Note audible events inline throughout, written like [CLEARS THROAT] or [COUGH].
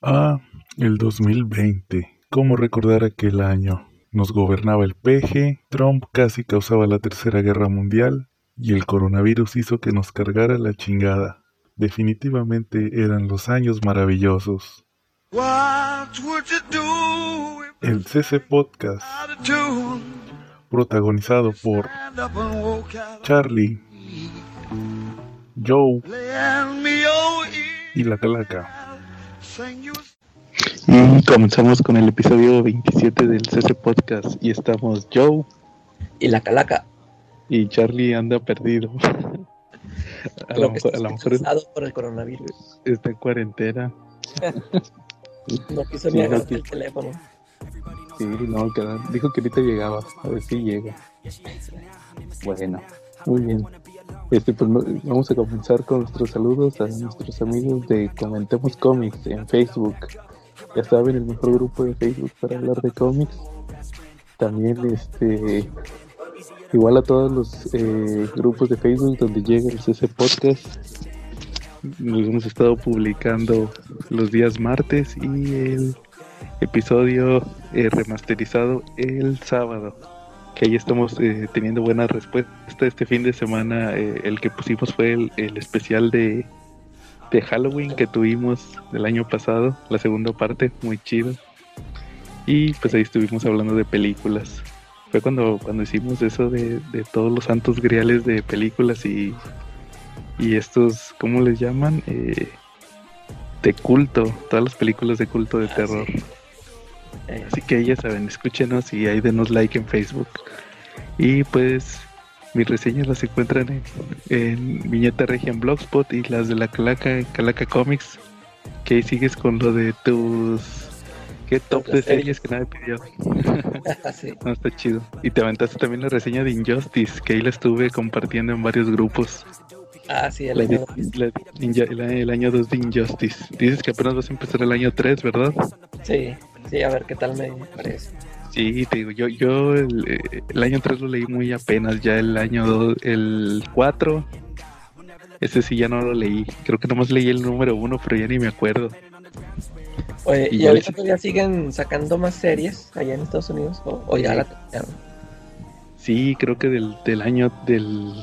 Ah, el 2020. ¿Cómo recordar aquel año? Nos gobernaba el peje, Trump casi causaba la tercera guerra mundial y el coronavirus hizo que nos cargara la chingada. Definitivamente eran los años maravillosos. El CC Podcast, protagonizado por Charlie, Joe y la Calaca. Y comenzamos con el episodio 27 del CC Podcast y estamos Joe y la Calaca. Y Charlie anda perdido. a, lo mejor, a lo mejor por el coronavirus. Está en cuarentena. no quiso ni agarrar el teléfono. Sí, no, dijo que ahorita llegaba. A ver si llega. Bueno, muy bien. Este, pues vamos a comenzar con nuestros saludos a nuestros amigos de Comentemos Comics en Facebook. Ya saben, el mejor grupo de Facebook para hablar de cómics. También, este, igual a todos los eh, grupos de Facebook donde llega el CC Podcast. Nos hemos estado publicando los días martes y el episodio eh, remasterizado el sábado que ahí estamos eh, teniendo buena respuesta. Este fin de semana eh, el que pusimos fue el, especial de, de, Halloween que tuvimos del año pasado, la segunda parte, muy chido. Y pues ahí estuvimos hablando de películas. Fue cuando, cuando hicimos eso de, de todos los santos griales de películas y, y estos, ¿cómo les llaman? Eh, de culto, todas las películas de culto de ah, terror. Así que ya saben, escúchenos y ahí denos like en Facebook. Y pues mis reseñas las encuentran en, en Viñeta Regia en Blogspot y las de la Calaca en Calaca Comics. Que ahí sigues con lo de tus ¿Qué top de series que nadie pidió? [LAUGHS] [LAUGHS] no, está chido. Y te aventaste también la reseña de Injustice, que ahí la estuve compartiendo en varios grupos. Ah, sí, el, año, el año 2 de Injustice. Dices que apenas vas a empezar el año 3, ¿verdad? Sí. Sí, a ver qué tal me parece. Sí, te digo, yo, yo el, año 3 lo leí muy apenas, ya el año 2, el 4, ese sí ya no lo leí. Creo que nomás leí el número 1, pero ya ni me acuerdo. Oye, ¿y, ahorita todavía siguen sacando más series allá en Estados Unidos? ¿O, ya la terminaron? Sí, creo que del, del año del,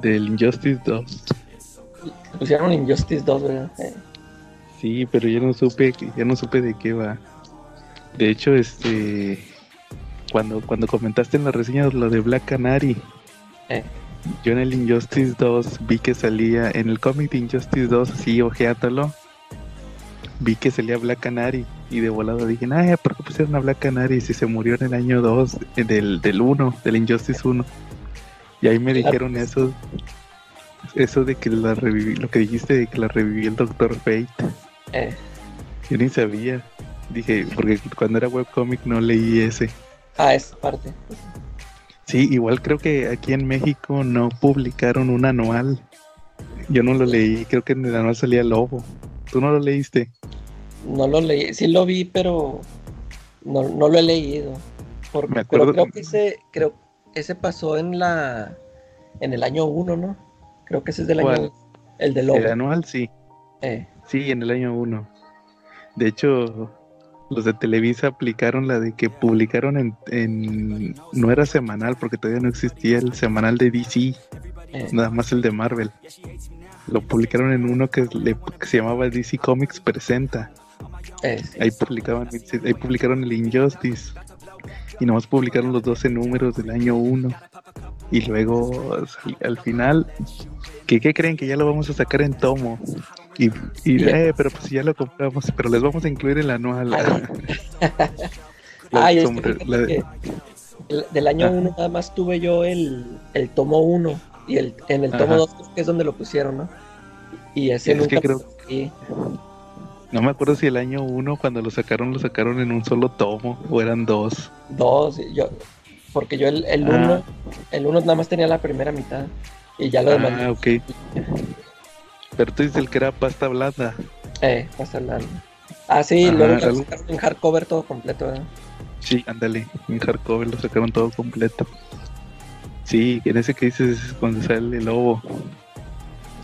del Injustice 2. Pusieron Injustice 2, ¿verdad? Sí, pero ya no supe, ya no supe de qué va. De hecho, este cuando, cuando comentaste en la reseña lo de Black Canary, eh. yo en el Injustice 2 vi que salía, en el cómic de Injustice 2, así ojeátalo, vi que salía Black Canary y de volado dije, ay, ¿por qué pusieron a Black Canary si se murió en el año 2 eh, del, del 1, del Injustice 1? Y ahí me dijeron eso, eso de que la reviví, lo que dijiste de que la revivió el Doctor Fate. Eh. Yo ni sabía. Dije, porque cuando era webcomic no leí ese. Ah, esa parte. Sí, igual creo que aquí en México no publicaron un anual. Yo no lo leí, creo que en el anual salía Lobo. ¿Tú no lo leíste? No lo leí, sí lo vi, pero no, no lo he leído. Porque, Me acuerdo. creo que ese, creo, ese pasó en la en el año 1, ¿no? Creo que ese es del año el de Lobo. El anual sí. Eh. Sí, en el año 1. De hecho, los de Televisa aplicaron la de que publicaron en, no era semanal porque todavía no existía el semanal de DC, eh. nada más el de Marvel. Lo publicaron en uno que, se llamaba DC Comics Presenta. Eh, ahí publicaban, ahí publicaron el Injustice y nomás publicaron los 12 números del año 1 y luego al final ¿qué, ¿qué creen que ya lo vamos a sacar en tomo y, y eh, pero pues ya lo compramos, pero les vamos a incluir el anual. Ay, del año 1 ah. nada más tuve yo el, el tomo 1 y el, en el tomo 2 que es donde lo pusieron, ¿no? Y ese nunca creo... No me acuerdo si el año 1 cuando lo sacaron lo sacaron en un solo tomo o eran dos. Dos, yo porque yo el 1 ah. el 1 nada más tenía la primera mitad y ya lo demás. Ah, ok. Pero tú dices el que era pasta blanda. Eh, pasta blanda. Ah, sí, luego lo sacaron en hardcover todo completo, ¿verdad? Sí, ándale, en hardcover lo sacaron todo completo. Sí, en ese que dices es cuando sale el lobo.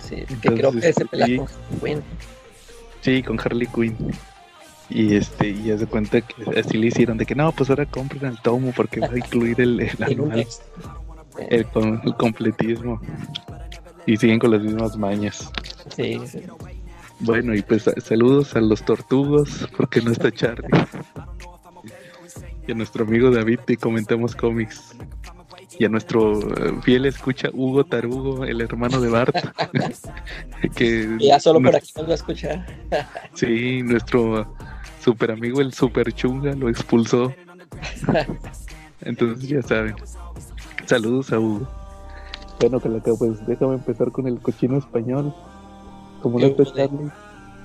Sí, que creo que ese pelea con Harley Quinn. Sí, con Harley Quinn. Y este, y ya se cuenta que así le hicieron de que no, pues ahora compren el tomo porque va a incluir el, el anual, el, el, completismo. Y siguen con las mismas mañas. Sí, sí. Bueno, y pues saludos a los tortugos, porque no está Charlie. Y a nuestro amigo David te comentamos cómics. Y a nuestro eh, fiel escucha Hugo Tarugo, el hermano de Bart. [LAUGHS] que ya solo por aquí nos va a escuchar. [LAUGHS] sí, nuestro super amigo el super chunga lo expulsó. Entonces ya saben. Saludos a Hugo. Bueno, que pues déjame empezar con el cochino español. Como no está Charlie,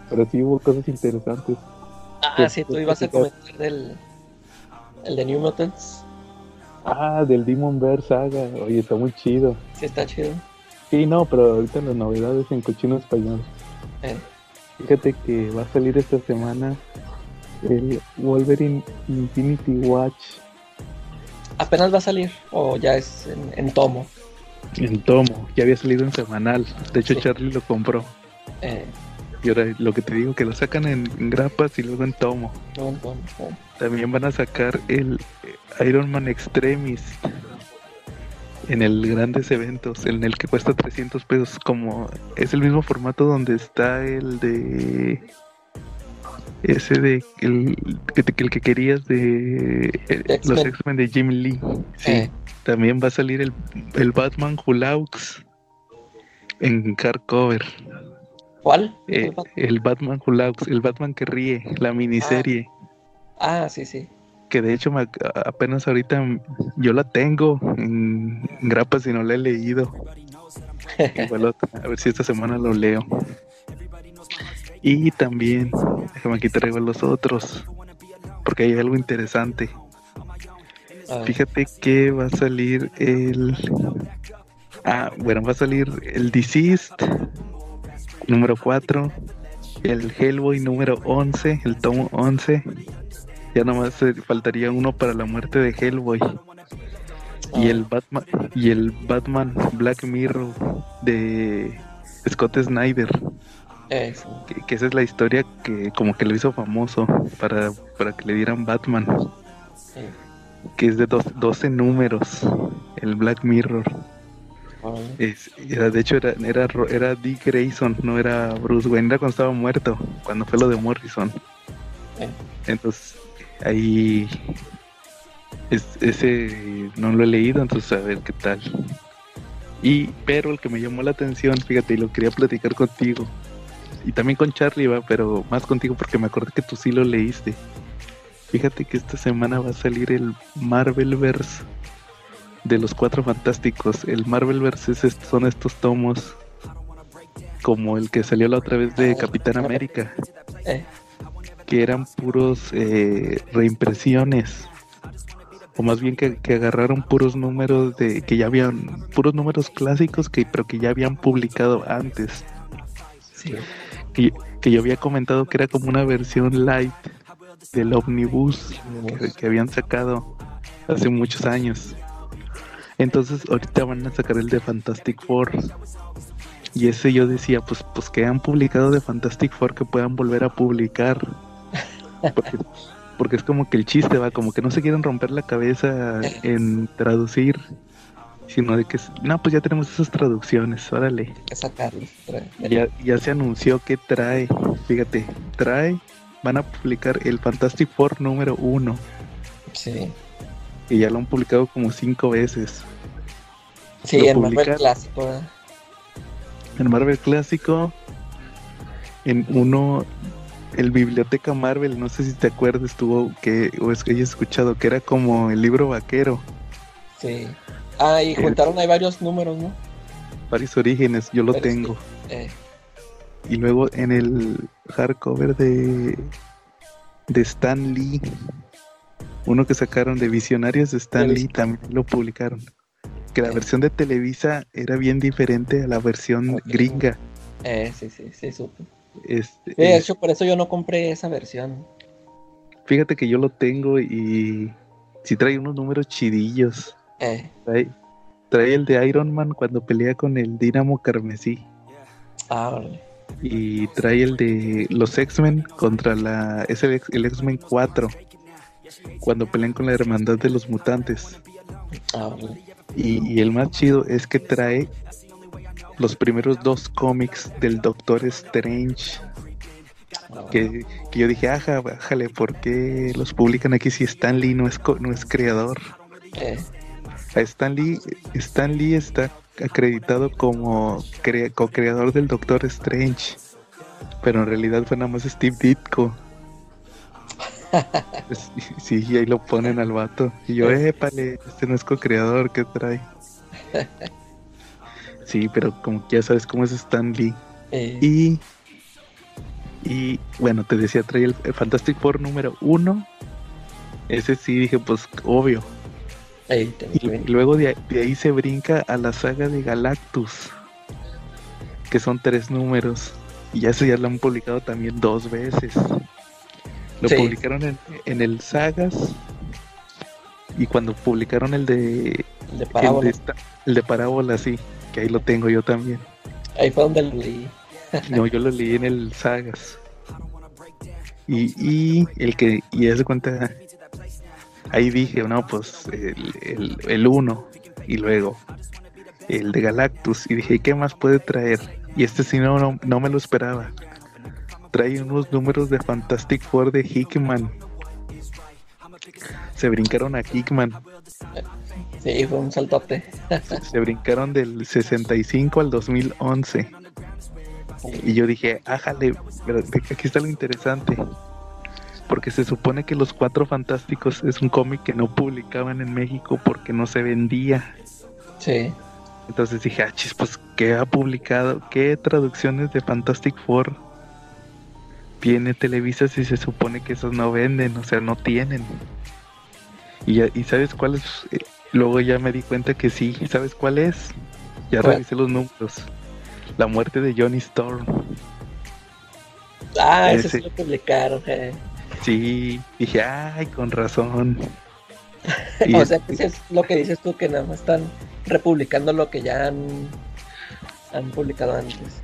pero sí hubo cosas interesantes. Ah, sí, tú ibas a comentar del el de New Mutants. Ah, del Demon Bear Saga. Oye, está muy chido. Sí, está chido. Sí, no, pero ahorita las novedades en cochino español. Eh. Fíjate que va a salir esta semana el Wolverine Infinity Watch. ¿Apenas va a salir o ya es en, tomo? En tomo, ya había salido en semanal. De hecho, Charlie lo compró. Eh. Y ahora lo que te digo, que lo sacan en, grapas y luego en tomo. También van a sacar el Iron Man Extremis en el grandes eventos, en el que cuesta 300 pesos, como es el mismo formato donde está el de ese de el, el que querías de eh, los X-Men de Jim Lee. Sí, eh. también va a salir el, el Batman Hulaux en hardcover. ¿Cuál? Eh, el Batman Hulaux, el Batman que ríe, la miniserie. Ah, ah sí, sí. Que de hecho apenas ahorita yo la tengo en, grapas y no la he leído. [LAUGHS] a ver si esta semana lo leo. Y también, déjame aquí traigo los otros, porque hay algo interesante. Fíjate que va a salir el... Ah, bueno, va a salir el Deceased número 4, el Hellboy número 11, el tomo 11. Ya nomás faltaría uno para la muerte de Hellboy. Y el Batman y el Batman Black Mirror de Scott Snyder. Que, esa es la historia que como que lo hizo famoso para, para que le dieran Batman. Que es de 12 números, el Black Mirror. Es, era, de hecho, era, era, era Dick Grayson, no era Bruce Wayne, era cuando estaba muerto, cuando fue lo de Morrison. Entonces, ahí. ese no lo he leído, entonces a ver qué tal. Y, pero el que me llamó la atención, fíjate, y lo quería platicar contigo, y también con Charlie, va, pero más contigo porque me acordé que tú sí lo leíste. Fíjate que esta semana va a salir el Marvelverse de los cuatro fantásticos. El Marvelverse son estos tomos como el que salió la otra vez de Capitán América, eh. que eran puros eh, reimpresiones o más bien que, agarraron puros números de que ya habían puros números clásicos que pero que ya habían publicado antes que, yo había comentado que era como una versión light del omnibus que, habían sacado hace muchos años entonces ahorita van a sacar el de Fantastic Four. Y ese yo decía, pues, pues que han publicado de Fantastic Four que puedan volver a publicar. Porque, es como que el chiste va, como que no se quieren romper la cabeza en traducir, sino de que, no, pues ya tenemos esas traducciones, órale. Ya, ya se anunció que trae, fíjate, trae, van a publicar el Fantastic Four número uno. Sí. Y ya lo han publicado como cinco veces. Sí, en Marvel Clásico. En Marvel Clásico, en uno, el Biblioteca Marvel, no sé si te acuerdas, estuvo que, o es que hayas escuchado, que era como el libro vaquero. Sí. Ah, y juntaron ahí varios números, ¿no? Varios orígenes, yo lo tengo. Eh. Y luego en el hardcover de, de Stan Lee, uno que sacaron de Visionarios de Stan Lee, también lo publicaron que la versión de Televisa era bien diferente a la versión gringa. Eh, sí, sí, sí, supe. Este, de hecho, por eso yo no compré esa versión. Fíjate que yo lo tengo y sí trae unos números chidillos. Eh. Trae, el de Iron Man cuando pelea con el Dínamo Carmesí. Ah, vale. y trae el de los X-Men contra la es el, X-Men 4 cuando pelean con la hermandad de los mutantes. Ah, y, el más chido es que trae los primeros dos cómics del Doctor Strange. Que, yo dije, ajá, bájale, ¿por qué los publican aquí si Stan Lee no es, no es creador? Eh. A Stan Lee, Stan Lee está acreditado como co-creador del Doctor Strange, pero en realidad fue nada más Steve Ditko. [LAUGHS] Sí, y ahí lo ponen al vato. Y yo, épale, este no es co-creador, ¿qué trae? [LAUGHS] Sí, pero como que ya sabes cómo es Stan Lee. Eh. Y, y bueno, te decía, trae el, Fantastic Four número uno. Ese sí dije, pues obvio. y luego de, ahí se brinca a la saga de Galactus, que son tres números. Y ya eso ya lo han publicado también dos veces. Lo publicaron en, en, el Sagas. Y cuando publicaron el de. El de Parábola. El de, Parábola, sí. Que ahí lo tengo yo también. Ahí fue donde lo leí. no, yo lo leí en el Sagas. Y, y el que. Y hace cuenta. Ahí dije, no, pues el, el, uno. Y luego el de Galactus. Y dije, ¿qué más puede traer? Y este sí no, no, no me lo esperaba trae unos números de Fantastic Four de Hickman. Se brincaron a Hickman. Sí, fue un saltote. [LAUGHS] se brincaron del 65 al 2011. Y yo dije, ájale, aquí está lo interesante. Porque se supone que Los Cuatro Fantásticos es un cómic que no publicaban en México porque no se vendía. Sí. Entonces dije, ah, chis, pues, ¿qué ha publicado? ¿Qué traducciones de Fantastic Four tiene Televisa si se supone que esos no venden, o sea, no tienen. Y, y ¿sabes cuál es? Eh, luego ya me di cuenta que sí, ¿sabes cuál es? Ya revisé los números. La muerte de Johnny Storm. Ah, ese, sí lo publicaron. Eh. Sí, dije, ay, con razón. [LAUGHS] o sea, que es lo que dices tú, que nada más están republicando lo que ya han, han publicado antes.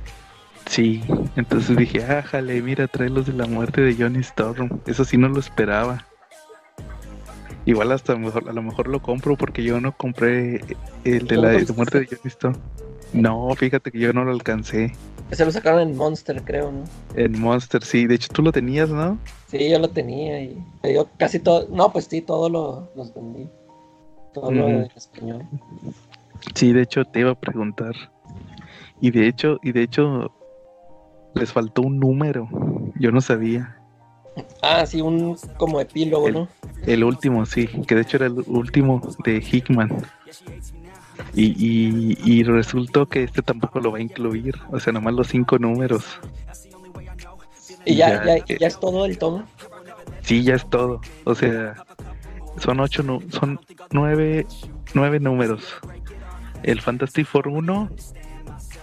Sí, entonces dije, ájale, mira, trae los de la muerte de Johnny Storm. Eso sí no lo esperaba. Igual hasta a lo mejor, lo compro porque yo no compré el de la muerte de Johnny Storm. No, fíjate que yo no lo alcancé. Se lo sacaron en Monster, creo, ¿no? En Monster, sí. De hecho, tú lo tenías, ¿no? Sí, yo lo tenía y yo casi todo. No, pues sí, todo lo los vendí. Todo lo en español. Sí, de hecho te iba a preguntar. Y de hecho, y de hecho, les faltó un número. Yo no sabía. Ah, sí, un como epílogo, ¿no? El último, sí, que de hecho era el último de Hickman. Y, y, resultó que este tampoco lo va a incluir, o sea, nomás los cinco números. ¿Y ya, ya, ya, es todo el tomo? Sí, ya es todo. O sea, son ocho, son nueve, nueve números. El Fantastic Four 1,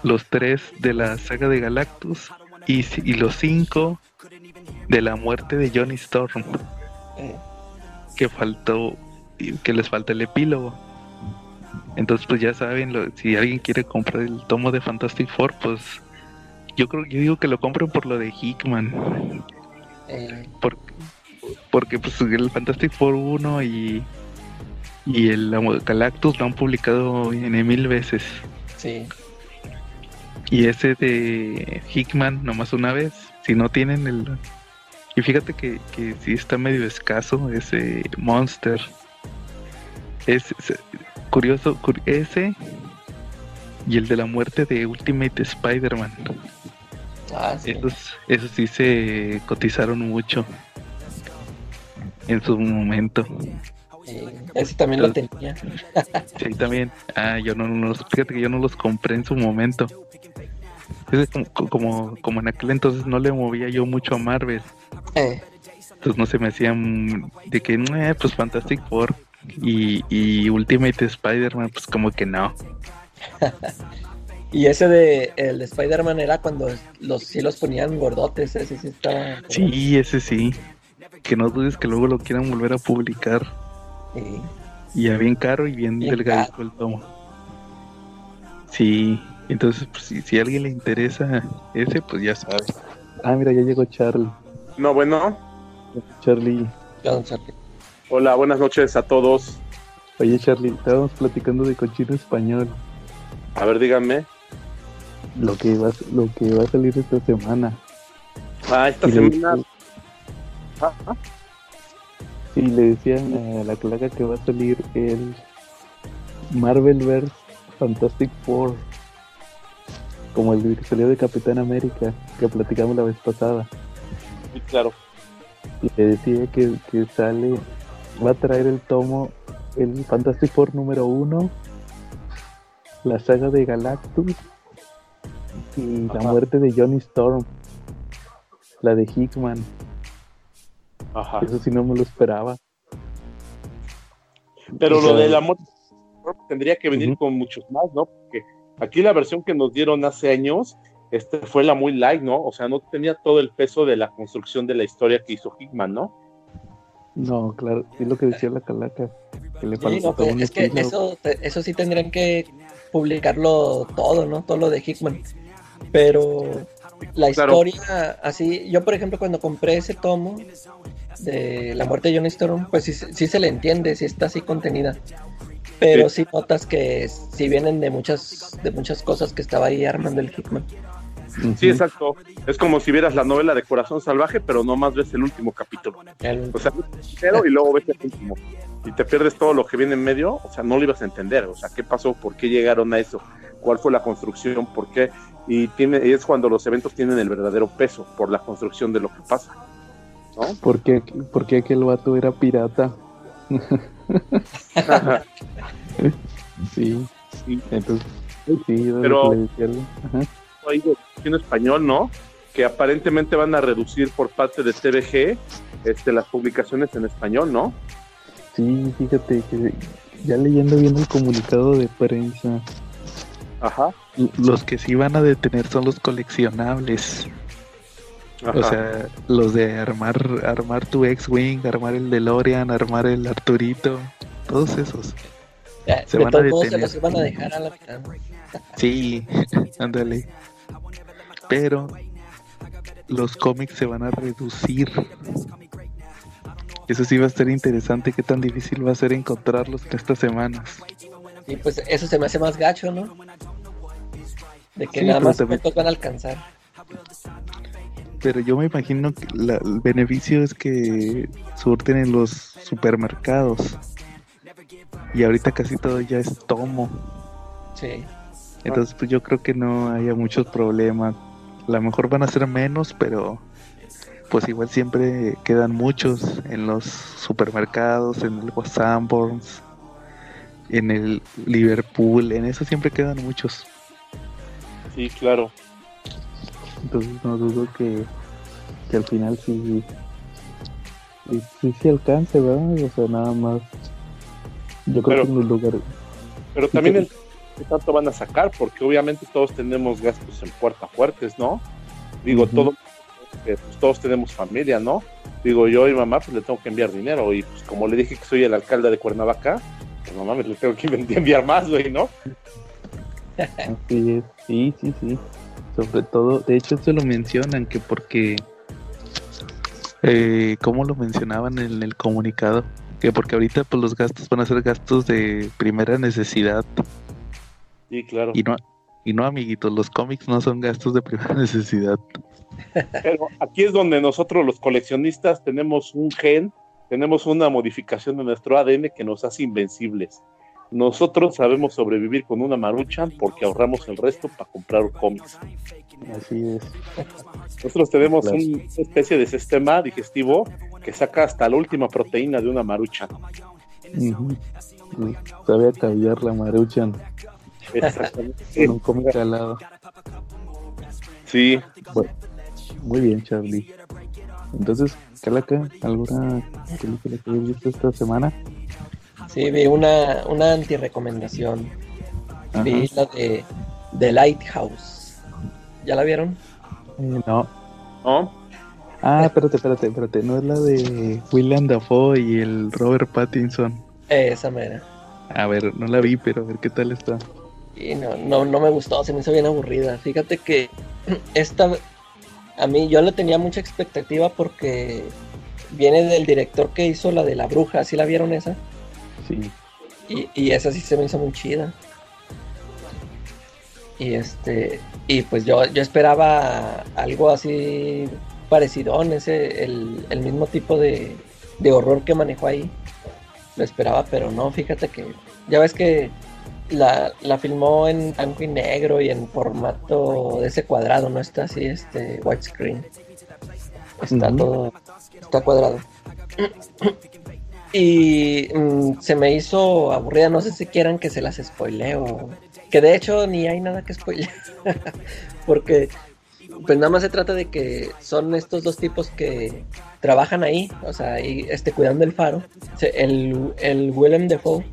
los tres de la saga de Galactus y, y los cinco de la muerte de Johnny Storm. Que faltó, que les falta el epílogo. Entonces, pues ya saben, si alguien quiere comprar el tomo de Fantastic Four, pues yo creo, yo digo que lo compren por lo de Hickman. Eh. Porque, porque pues el Fantastic Four 1 y, y el Galactus lo han publicado en mil veces. Sí. Y ese de Hickman, nomás una vez. Si no tienen el. Y fíjate que, que sí está medio escaso ese Monster. Es, curioso, ese y el de la muerte de Ultimate Spider-Man. Ah, sí. Esos, sí se cotizaron mucho en su momento. ese también lo tenía. sí, también. Ah, yo no, no, fíjate que yo no los compré en su momento. Es como, como, en aquel entonces no le movía yo mucho a Marvel. Eh. Entonces no se me hacían de que, eh, pues Fantastic Four y, y Ultimate Spider-Man, pues como que no. [LAUGHS] y ese de el de Spider-Man era cuando los sí los ponían gordotes, ese sí estaba. Sí, ese sí. Que no dudes que luego lo quieran volver a publicar. Y ya bien caro y bien, delgado el tomo. Sí. Entonces, pues, si, si a alguien le interesa ese, pues ya sabe. Ah, mira, ya llegó Charlie. No, bueno. Charlie. Hola, buenas noches a todos. Oye, Charlie, estábamos platicando de cochino español. A ver, díganme. Lo que va, lo que va a salir esta semana. Ah, esta semana. Ah, ah. Sí, le decían a la claga que va a salir el Marvel vs Fantastic Four. Como el que salió de Capitán América, que platicamos la vez pasada. Sí, claro. Y le decía que, que sale, va a traer el tomo el Fantastic Four número uno, la saga de Galactus y la muerte de Johnny Storm, la de Hickman. Ajá. Eso sí no me lo esperaba. Pero lo de la muerte tendría que venir con muchos más, ¿no? Aquí la versión que nos dieron hace años este, fue la muy light, ¿no? O sea, no tenía todo el peso de la construcción de la historia que hizo Hickman, ¿no? No, claro, es lo que decía la calaca. Que le sí, es que eso, eso sí tendrían que publicarlo todo, ¿no? Todo lo de Hickman. Pero la historia, así, yo por ejemplo cuando compré ese tomo de La muerte de Johnny Storm, pues sí, sí se le entiende, sí está así contenida. Pero sí. notas que sí vienen de muchas, de muchas cosas que estaba ahí armando el Hickman. Sí, exacto. Es como si vieras la novela de Corazón Salvaje, pero no más ves el último capítulo. O sea, primero y luego ves el último. Y te pierdes todo lo que viene en medio, o sea, no lo ibas a entender. O sea, ¿qué pasó? ¿Por qué llegaron a eso? ¿Cuál fue la construcción? ¿Por qué? Y, tiene, y es cuando los eventos tienen el verdadero peso por la construcción de lo que pasa. ¿no? ¿Por qué, porque aquel vato era pirata? [LAUGHS] [LAUGHS] sí. sí. Entonces, sí, pero ahí en español, ¿no? Que aparentemente van a reducir por parte de TVG este, las publicaciones en español, ¿no? Sí, fíjate que ya leyendo bien el comunicado de prensa. Ajá. Los que sí van a detener son los coleccionables. O sea, los de armar armar tu X-Wing, armar el DeLorean, armar el Arturito, todos esos. se van a detener. Se van a dejar a la mitad. Sí, [LAUGHS] ándale pero los cómics se van a reducir. Eso sí va a ser interesante, qué tan difícil va a ser encontrarlos en estas semanas. Y pues eso se me hace más gacho, ¿no? De que nada más también... van a alcanzar. Pero yo me imagino que el beneficio es que surten en los supermercados. Y ahorita casi todo ya es tomo. Sí. Entonces, pues yo creo que no haya muchos problemas a lo mejor van a ser menos, pero pues igual siempre quedan muchos en los supermercados, en el Sanborns, en el Liverpool, en eso siempre quedan muchos. Sí, claro. Entonces no dudo que, que al final sí, sí, sí, alcance, ¿verdad? O sea, nada más. Yo creo que en los lugares. Pero también el qué tanto van a sacar, porque obviamente todos tenemos gastos en puerta fuertes, ¿no? Digo, todo, pues, todos tenemos familia, ¿no? Digo, yo y mamá, pues le tengo que enviar dinero, y pues como le dije que soy el alcalde de Cuernavaca, pues mamá me le tengo que [LAUGHS] enviar más, güey, ¿no? sí, sí, sí. Sobre todo, de hecho, se lo mencionan que porque, eh, ¿cómo lo mencionaban en el comunicado? Que porque ahorita pues los gastos van a ser gastos de primera necesidad Sí, claro. Y no, y no, amiguitos, los cómics no son gastos de primera [LAUGHS] necesidad. Pero aquí es donde nosotros los coleccionistas tenemos un gen, tenemos una modificación de nuestro ADN que nos hace invencibles. Nosotros sabemos sobrevivir con una maruchan porque ahorramos el resto para comprar cómics. Así es. Nosotros tenemos una especie de sistema digestivo que saca hasta la última proteína de una maruchan. Sabe a caviar la maruchan. Exactamente. [LAUGHS] un cómic al lado. Sí. muy bien, Charlie. Entonces, Calaca, ¿alguna película que hayas visto esta semana? Sí, vi una, una anti-recomendación. Vi la de The Lighthouse. ¿Ya la vieron? Eh, no. ¿No? Ah, espérate, espérate, espérate. ¿No es la de William Dafoe y el Robert Pattinson? Esa mera. A ver, no la vi, pero a ver qué tal está. Y no, no, no me gustó, se me hizo bien aburrida. Fíjate que [CLEARS THROAT] esta, a mí yo le tenía mucha expectativa porque viene del director que hizo la de la bruja, ¿sí la vieron esa? Sí. Y, y esa sí se me hizo muy chida. Y este, y pues yo, yo esperaba algo así parecido, ese, el, el mismo tipo de, de horror que manejó ahí. Lo esperaba, pero no, fíjate que ya ves que la, la, filmó en blanco y negro y en formato de ese cuadrado, no está así, este widescreen. Está todo, está cuadrado. [CLEARS THROAT] y mm, se me hizo aburrida, no sé si quieran que se las spoileo. Que de hecho ni hay nada que spoilear. [LAUGHS] Porque pues nada más se trata de que son estos dos tipos que trabajan ahí, o sea, y, este, cuidando el faro. El, el Willem Dafoe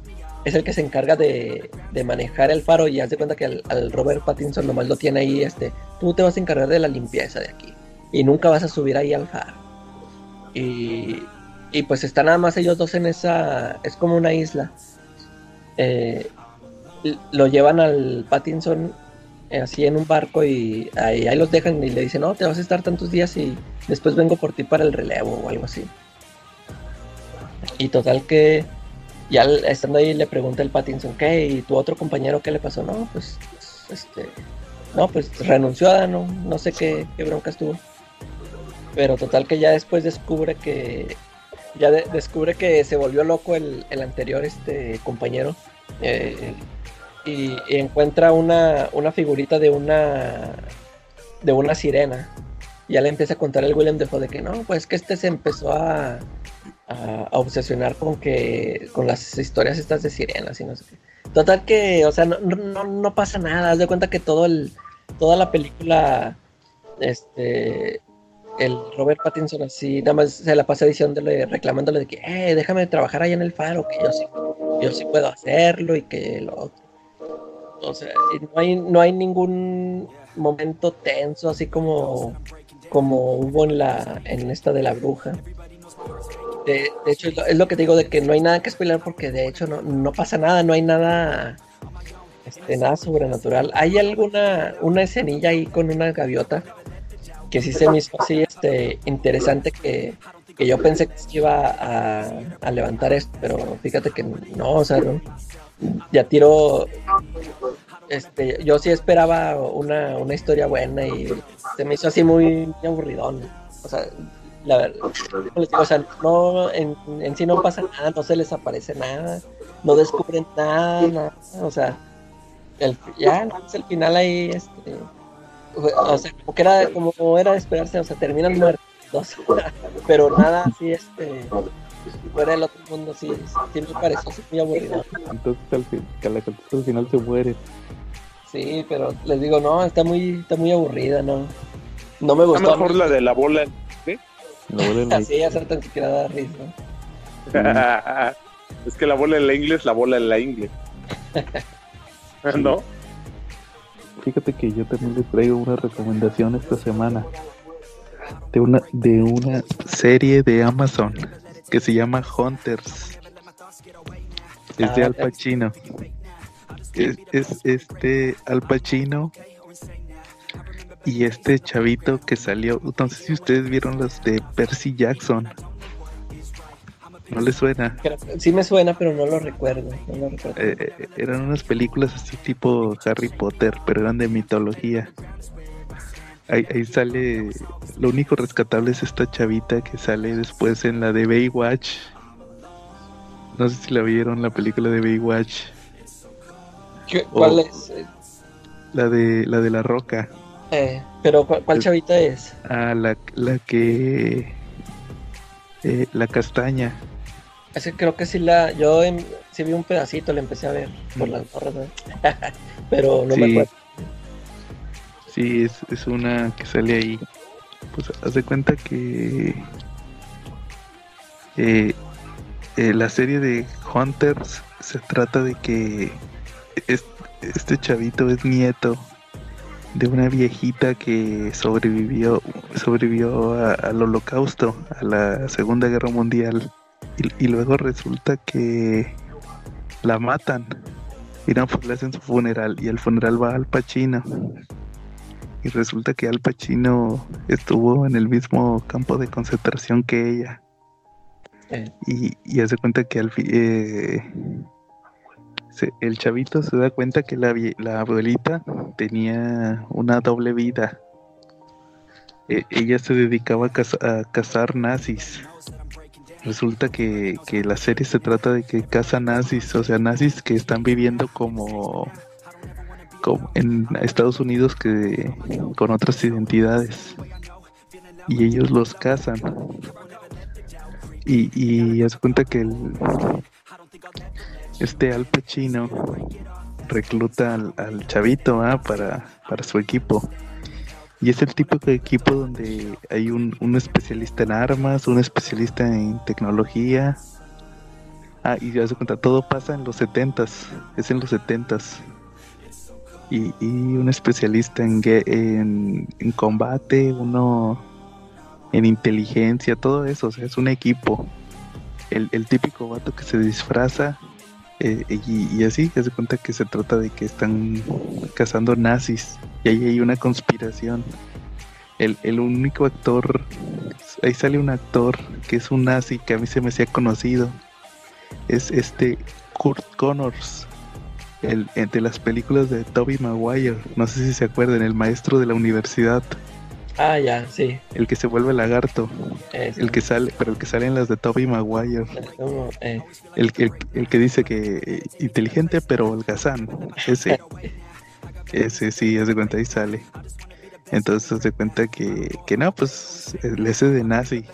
es el que se encarga de, manejar el faro y hace cuenta que al, Robert Pattinson nomás lo tiene ahí, este, tú te vas a encargar de la limpieza de aquí y nunca vas a subir ahí al faro. Y, y pues están nada más ellos dos en esa, es como una isla. Eh, lo llevan al Pattinson eh, así en un barco y ahí, ahí, los dejan y le dicen, no, te vas a estar tantos días y después vengo por ti para el relevo o algo así. Y total que ya estando ahí le pregunta el Pattinson, ¿qué? ¿Y tu otro compañero qué le pasó? No, pues, este, no, pues renunció, no, no sé qué broncas tuvo. Pero total que ya después descubre que, ya descubre que se volvió loco el, el anterior este compañero. Eh, y, encuentra una, una figurita de una de una sirena. Ya le empieza a contar el William Defoe de que no, pues que este se empezó a, a, obsesionar con que con las historias estas de sirenas y no sé qué. Total que, o sea, no, no, no pasa nada, haz de cuenta que todo el toda la película este el Robert Pattinson así nada más se la pasa diciéndole reclamándole de que eh, déjame trabajar ahí en el faro que yo sí yo sí puedo hacerlo y que lo otro sea no hay no hay ningún momento tenso así como como hubo en la en esta de la bruja de, hecho, es lo, que te digo de que no hay nada que spoiler porque de hecho no, pasa nada, no hay nada este, nada sobrenatural. Hay alguna una escenilla ahí con una gaviota que sí se me hizo así este, interesante que, yo pensé que se iba a, levantar esto, pero fíjate que no, o sea, ya tiro este, yo sí esperaba una, una historia buena y se me hizo así muy, aburridón. O sea, la verdad, o sea, no, en, en, sí no pasa nada, no se les aparece nada, no descubren nada, o sea, el, ya, es el final ahí, este, o sea, como que era, como era de esperarse, o sea, terminan muertos, [LAUGHS] pero nada así, este, fuera del otro mundo, sí, sí me pareció así muy aburrido. Entonces, al, fin, que la al final se muere. Sí, pero les digo, no, está muy, está muy aburrida, no, no me gustó. mejor la de la bola, ¿sí? [LAUGHS] Así ya tan siquiera da risa. [LAUGHS] es que la bola en la inglés, la bola en la inglés. ¿No? Fíjate que yo también les traigo una recomendación esta semana de una de una serie de Amazon que se llama Hunters. Es de ah, Al Pacino. Es, es este Al Pacino y este chavito que salió, sé si ustedes vieron las de Percy Jackson. ¿No le suena? Sí me suena, pero no lo recuerdo. Eh, eh, eran unas películas así tipo Harry Potter, pero eran de mitología. Ahí, ahí, sale, lo único rescatable es esta chavita que sale después en la de Baywatch. No sé si la vieron, la película de Baywatch. ¿Cuál es? La de, la de la roca. Eh, pero ¿cuál, chavita es? Ah, la, la que... Eh, la castaña. Creo que sí la... Yo sí vi un pedacito, la empecé a ver por las torres, [LAUGHS] pero no me acuerdo. Sí, es, es una que sale ahí. Pues haz de cuenta que... Eh, la serie de Hunters se trata de que este chavito es nieto de una viejita que sobrevivió sobrevivió al holocausto, a la Segunda Guerra Mundial y, luego resulta que la matan Y no, pues le hacen su funeral y el funeral va al Pacino. Y resulta que Al Pacino estuvo en el mismo campo de concentración que ella. Eh. Y, y hace cuenta que al eh, el chavito se da cuenta que la, la abuelita tenía una doble vida. E, ella se dedicaba a, cazar nazis. Resulta que, que, la serie se trata de que caza nazis, o sea, nazis que están viviendo como, como en Estados Unidos que con otras identidades. Y ellos los cazan. Y, y hace cuenta que el, este Al Pacino recluta al, chavito para, para su equipo. Y es el tipo de equipo donde hay un, especialista en armas, un especialista en tecnología. Ah, y ya se cuenta, todo pasa en los setentas, es en los setentas. Y, y un especialista en, en, en, combate, uno en inteligencia, todo eso, o sea, es un equipo. El, el típico vato que se disfraza eh, y, así, se cuenta que se trata de que están cazando nazis y ahí hay una conspiración. El, el único actor, ahí sale un actor que es un nazi que a mí se me hacía conocido. Es este Kurt Connors, el, de las películas de Toby Maguire. No sé si se acuerdan, el maestro de la universidad. Ah, ya, sí. El que se vuelve lagarto. El que sale, pero el que sale en las de Toby Maguire. Eh. El, el, que dice que eh, inteligente pero holgazán. Ese. [LAUGHS] ese sí, hace cuenta ahí sale. Entonces hace cuenta que, que no, pues el ese de nazi.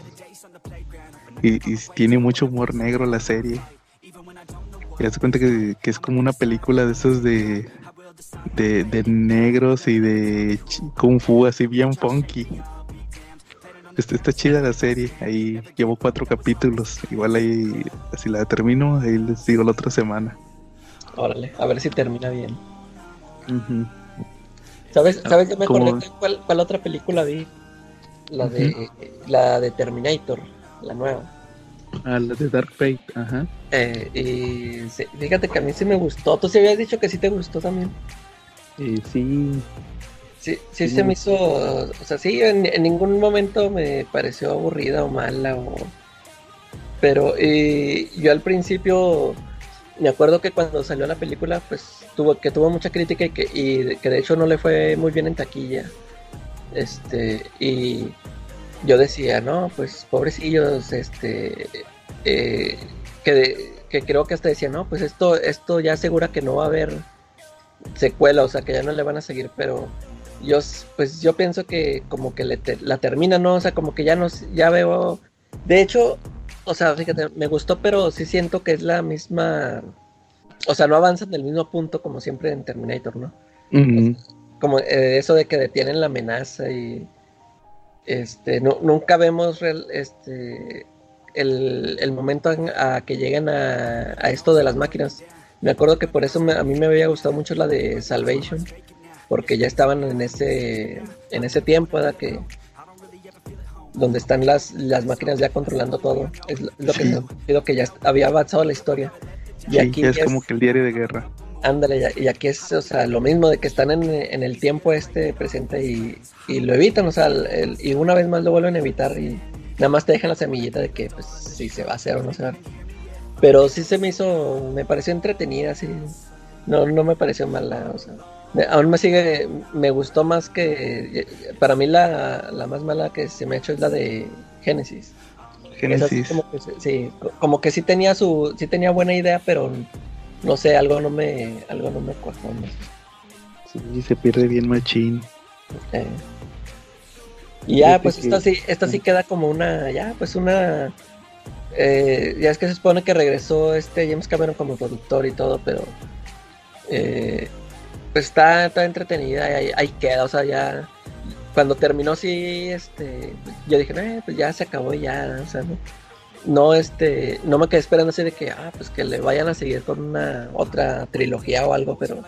Y, y, tiene mucho humor negro la serie. Y hace cuenta que, que es como una película de esos de de, negros y de kung fu así bien funky. Este, está chida la serie, ahí llevo cuatro capítulos, igual ahí, si la termino, ahí les digo la otra semana. Órale, a ver si termina bien. ¿Sabes, ¿sabes me acordé cuál, cuál, otra película vi? La de, la de Terminator, la nueva. Ah, la de Dark Fate, ajá. Eh, y fíjate que a mí sí me gustó. Tú sí habías dicho que sí te gustó también. Eh, sí. Sí, sí, se me hizo. O sea, sí, en, ningún momento me pareció aburrida o mala. O... Pero eh, yo al principio. Me acuerdo que cuando salió la película, pues tuvo que tuvo mucha crítica y que, y que de hecho no le fue muy bien en taquilla. Este, y yo decía, no, pues pobrecillos, este, eh, que, que, creo que hasta decía, no, pues esto, esto ya asegura que no va a haber secuela, o sea, que ya no le van a seguir, pero yo, pues yo pienso que como que la termina, ¿no? O sea, como que ya no, ya veo, de hecho, o sea, fíjate, me gustó, pero sí siento que es la misma, o sea, no avanzan del mismo punto como siempre en Terminator, ¿no? como eh, eso de que detienen la amenaza y este, no, nunca vemos este, el, momento a que lleguen a, esto de las máquinas. Me acuerdo que por eso a mí me había gustado mucho la de Salvation, porque ya estaban en ese, en ese tiempo, Que, donde están las, las máquinas ya controlando todo. Es lo, que, que ya había avanzado la historia. Y aquí es, como que el diario de guerra. Ándale, y aquí es o sea, lo mismo de que están en, el tiempo este presente y, lo evitan, o sea, y una vez más lo vuelven a evitar y nada más te dejan la semillita de que pues si se va a hacer o no se va a hacer. Pero sí se me hizo, me pareció entretenida, sí. No, no me pareció mala, o sea. Aún me sigue, me gustó más que, para mí la, la más mala que se me ha hecho es la de Génesis. Génesis. Sí, como que sí tenía su, sí tenía buena idea, pero no sé, algo no me, algo no me cuajó. Sí, se pierde bien machín. Eh. Y ya, pues esta sí, esta sí queda como una, ya, pues una, eh, ya es que se supone que regresó este James Cameron como productor y todo, pero eh, pues está, está entretenida, y ahí, queda, o sea, ya cuando terminó sí, este, yo dije, eh, pues ya se acabó ya, o sea, no, no, este, no me quedé esperando así de que, ah, pues que le vayan a seguir con una otra trilogía o algo, pero,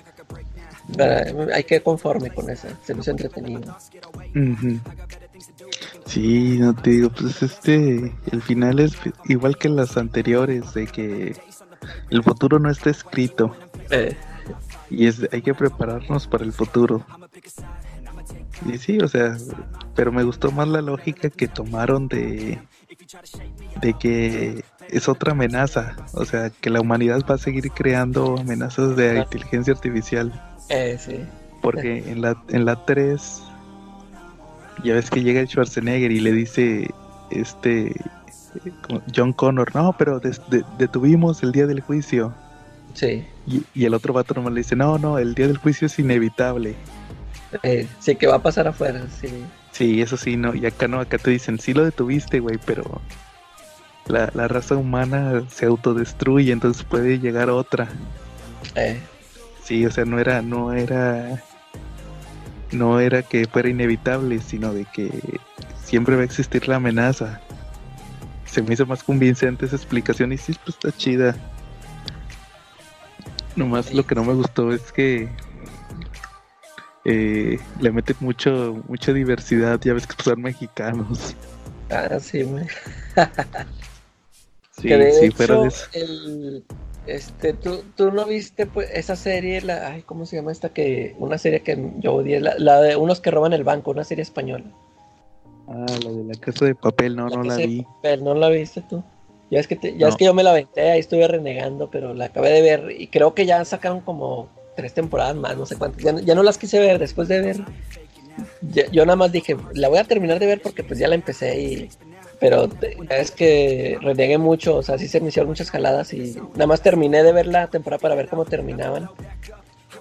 hay que conforme con eso, se me hizo entretenido. Sí, no te digo, pues este, el final es igual que las anteriores, de que el futuro no está escrito. Eh. Y es, hay que prepararnos para el futuro. Y sí, o sea, pero me gustó más la lógica que tomaron de, de que es otra amenaza, o sea, que la humanidad va a seguir creando amenazas de inteligencia artificial. Eh, sí. Porque [LAUGHS] en la, en la 3, ya ves que llega el Schwarzenegger y le dice, este, John Connor, no, pero detuvimos el día del juicio. Sí. Y, el otro vato nomás le dice, no, no, el día del juicio es inevitable. Eh, sí, que va a pasar afuera, sí. Sí, eso sí, no. Y acá no, acá te dicen, sí lo detuviste, güey, pero la, la raza humana se autodestruye, entonces puede llegar otra. Eh. Sí, o sea, no era, no era, no era que fuera inevitable, sino de que siempre va a existir la amenaza. Se me hizo más convincente esa explicación y sí, pues está chida. Nomás lo que no me gustó es que eh, le meten mucho, mucha diversidad, ya ves que son mexicanos. Ah, sí, me... sí, sí, pero eso. El, este, ¿tú, tú no viste pues esa serie, la, ay, ¿cómo se llama esta? que Una serie que yo odié, la, de unos que roban el banco, una serie española. Ah, la de la casa de papel, no, no la vi. Papel, ¿No la viste tú? Ya es que, ya es que yo me la aventé, ahí estuve renegando, pero la acabé de ver y creo que ya sacaron como tres temporadas más, no sé cuántas. Ya, no las quise ver después de ver. yo nada más dije, la voy a terminar de ver porque pues ya la empecé y pero es que renegué mucho, o sea, sí se me hicieron muchas jaladas y nada más terminé de ver la temporada para ver cómo terminaban.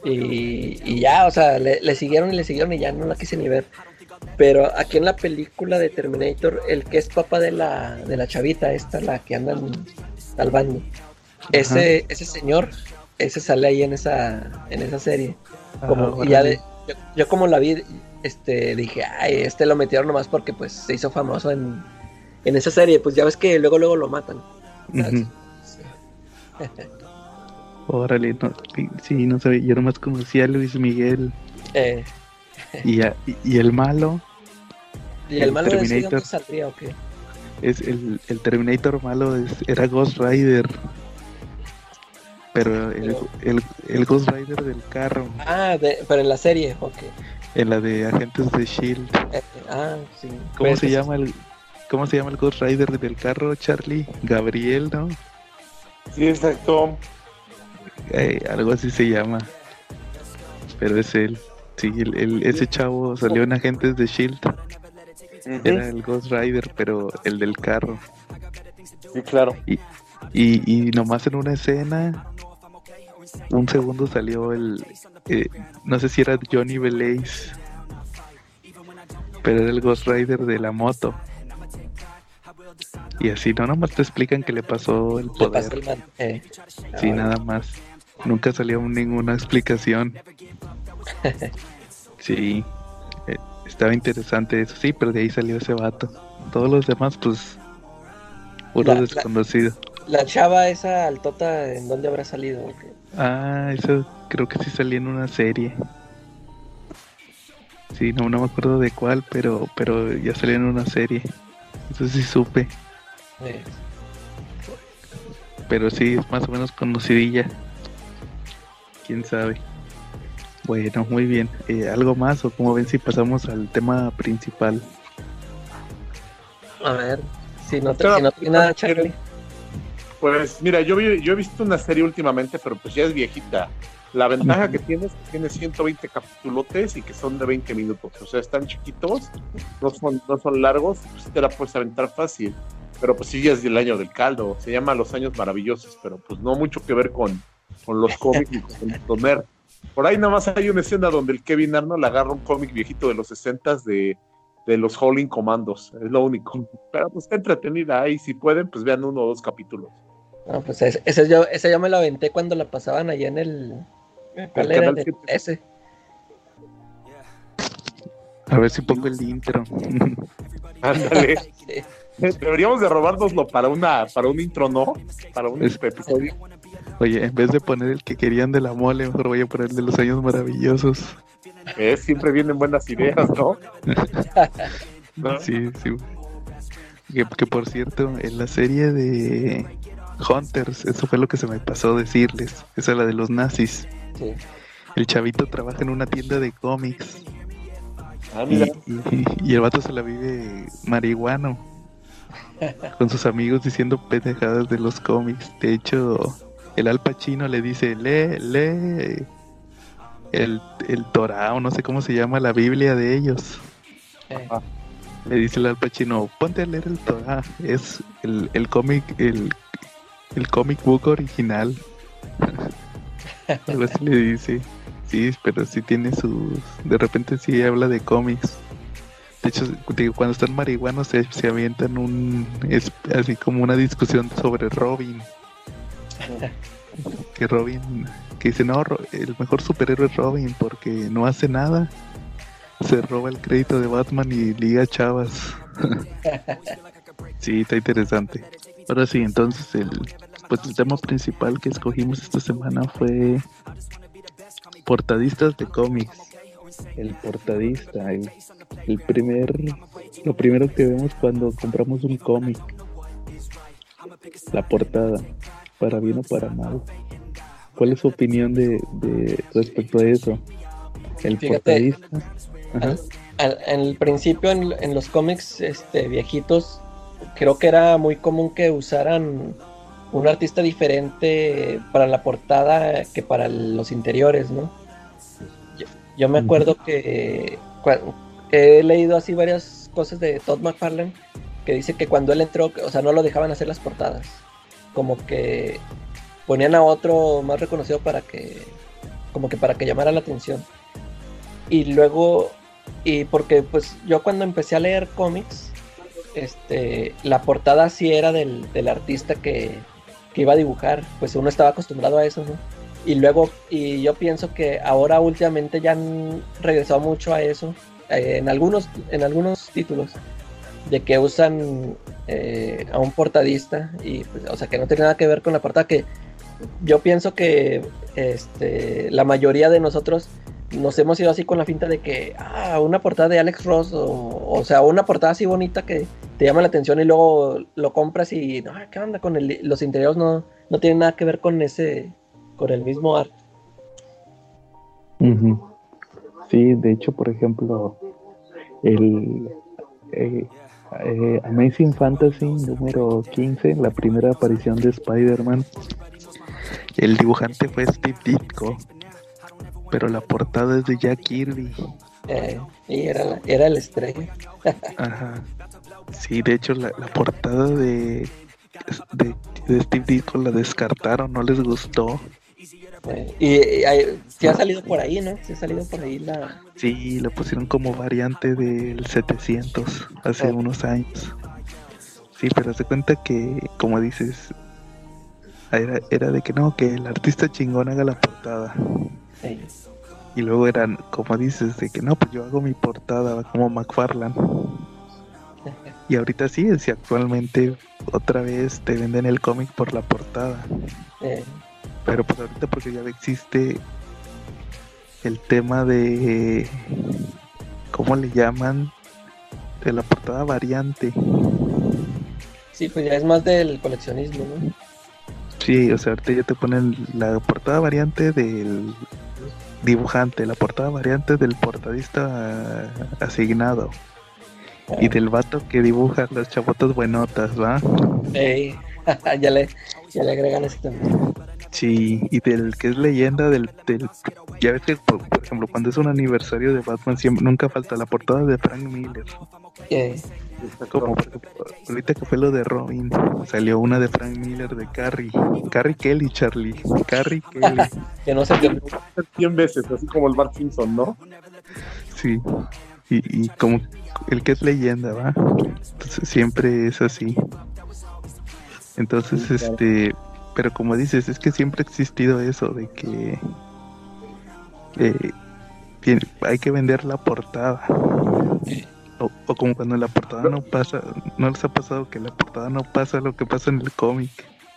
Y, ya, o sea, le, siguieron y le siguieron y ya no la quise ni ver. Pero aquí en la película de Terminator, el que es papá de la, de la chavita, esta, la que andan salvando, ese, ese señor, ese sale ahí en esa, en esa serie. Como, ya de, yo, como la vi, este, dije, ay, este lo metieron nomás porque pues se hizo famoso en, en esa serie, pues ya ves que luego luego lo matan. [LAUGHS] Órale, no, sí, no sabía, yo nomás conocía a Luis Miguel. Eh. y, y, el malo. ¿Y el, malo Terminator, saldría o qué? Es el, el Terminator malo era Ghost Rider. Pero el, el, el, Ghost Rider del carro. Ah, pero en la serie, ok. En la de Agentes de Shield. Eh, ah, sí. ¿Cómo se llama el, ¿Cómo se llama el Ghost Rider del carro, Charlie? Gabriel, ¿no? Sí, exacto. Eh, algo así se llama. Pero es él. Sí, el, ese chavo salió en Agentes de Shield. Era el Ghost Rider, pero el del carro. Sí, claro. Y, y, nomás en una escena, un segundo salió el. Eh, no sé si era Johnny Belaze, pero era el Ghost Rider de la moto. Y así, no, nomás te explican que le pasó el poder. Eh. Sí, nada más. Nunca salió ninguna explicación. [LAUGHS] sí, eh, estaba interesante eso, sí, pero de ahí salió ese vato. Todos los demás, pues, puro desconocido. La, chava esa altota, ¿en dónde habrá salido? Ah, eso creo que sí salió en una serie. Sí, no, no me acuerdo de cuál, pero, pero ya salió en una serie. Eso sí supe. Pero sí, es más o menos conocidilla. Quién sabe. Bueno, muy bien. Eh, ¿Algo más o como ven si pasamos al tema principal? A ver, si no, te, no tiene nada, Charlie. Pues mira, yo, yo he visto una serie últimamente, pero pues ya es viejita. La ventaja que tiene es que tiene 120 capítulos y que son de 20 minutos. O sea, están chiquitos, no son, no son largos, pues te la puedes aventar fácil pero pues sí es del año del caldo, se llama Los Años Maravillosos, pero pues no mucho que ver con, con los cómics y con comer. Por ahí nada más hay una escena donde el Kevin Arnold agarra un cómic viejito de los 60 de, de los Howling Commandos, es lo único. [LAUGHS] Pero pues está entretenida ahí, si pueden, pues vean uno o dos capítulos. No, pues ese, ese, yo, ese me lo aventé cuando la pasaban allá en el... ¿Cuál era? ese. A ver si pongo el intro. [LAUGHS] Ándale. [LAUGHS] Deberíamos de robárnoslo para una, para un intro, ¿no? Para un episodio. Oye, en vez de poner el que querían de la mole, mejor voy a poner el de los años maravillosos. Siempre vienen buenas ideas, ¿no? [LAUGHS] Sí, sí. Que, que, por cierto, en la serie de Hunters, eso fue lo que se me pasó decirles. Esa es la de los nazis. el chavito trabaja en una tienda de cómics. Ah, y, el vato se la vive marihuano. [LAUGHS] con sus amigos diciendo pendejadas de los cómics. De hecho, el Al Pacino le dice, lee, lee el, el Torah, o no sé cómo se llama, la Biblia de ellos. Le dice el Al Pacino, ponte a leer el Torah. Es el, el cómic, el, el comic book original. Algo así le dice. Sí, pero sí tiene sus... De repente sí habla de cómics. De hecho, cuando están marihuanos se, se avientan un... Es así como una discusión sobre Robin. que Robin... Que dice, no, el mejor superhéroe es Robin porque no hace nada. Se roba el crédito de Batman y liga chavas. [LAUGHS] sí, está interesante. Ahora sí, entonces el, pues el tema principal que escogimos esta semana fue portadistas de cómics. El portadista, el, primer, lo primero que vemos cuando compramos un cómic. La portada, para bien o para mal. ¿Cuál es su opinión de, respecto a eso? El portadista. en el principio en, en, los cómics este, viejitos, creo que era muy común que usaran un artista diferente para la portada que para los interiores, ¿no? Yo, me acuerdo que he leído así varias cosas de Todd McFarlane que dice que cuando él entró, o sea, no lo dejaban hacer las portadas, como que ponían a otro más reconocido para que, como que para que llamara la atención. Y luego, y porque pues yo cuando empecé a leer cómics, este, la portada sí era del, del artista que, que iba a dibujar, pues uno estaba acostumbrado a eso, ¿no? Y luego, y yo pienso que ahora últimamente ya han regresado mucho a eso, eh, en, algunos, en algunos títulos, de que usan eh, a un portadista, y pues, o sea, que no tiene nada que ver con la portada, que yo pienso que este, la mayoría de nosotros nos hemos ido así con la finta de que, ah, una portada de Alex Ross, o, o sea, una portada así bonita que te llama la atención y luego lo compras y, no, ¿qué onda con los interiores? No, no tiene nada que ver con ese, con el mismo arte. Sí, de hecho, por ejemplo, el eh, eh, Amazing Fantasy número 15, la primera aparición de Spider-Man, el dibujante fue Steve Ditko pero la portada es de Jack Kirby. Eh, y era, era el estrella. Ajá. Sí, de hecho, la, portada de, de, Steve Ditko la descartaron, no les gustó. Y, se ha salido por ahí, ¿no? Se ha salido por ahí la. Sí, la pusieron como variante del 700 hace unos años. Sí, pero se cuenta que, como dices, era, era de que no, que el artista chingón haga la portada. Y luego eran, como dices, de que no, pues yo hago mi portada como McFarlane. Y ahorita sí, si actualmente otra vez te venden el cómic por la portada. Pero pues ahorita porque ya existe el tema de, ¿cómo le llaman? De la portada variante. Sí, pues ya es más del coleccionismo, ¿no? Sí, o sea, ahorita ya te ponen la portada variante del dibujante, la portada variante del portadista asignado. Y del vato que dibuja las chabotas buenotas, ¿va? [LAUGHS] ya, le, ya le agregan ese también. Sí, y del que es leyenda del, del ya ves que por, ejemplo cuando es un aniversario de Batman siempre nunca falta la portada de Frank Miller. Como ahorita que fue lo de Robin, salió una de Frank Miller de Carrie, Carrie Kelly, Charlie, Carrie [LAUGHS] Kelly. que no sé qué 100 veces, así como el Bart Simpson, ¿no? Sí. Y, y como el que es leyenda, ¿va? Entonces siempre es así. Entonces, este, pero como dices, es que siempre ha existido eso de que eh, hay que vender la portada. O, como cuando la portada no pasa, no les ha pasado que la portada no pasa lo que pasa en el cómic.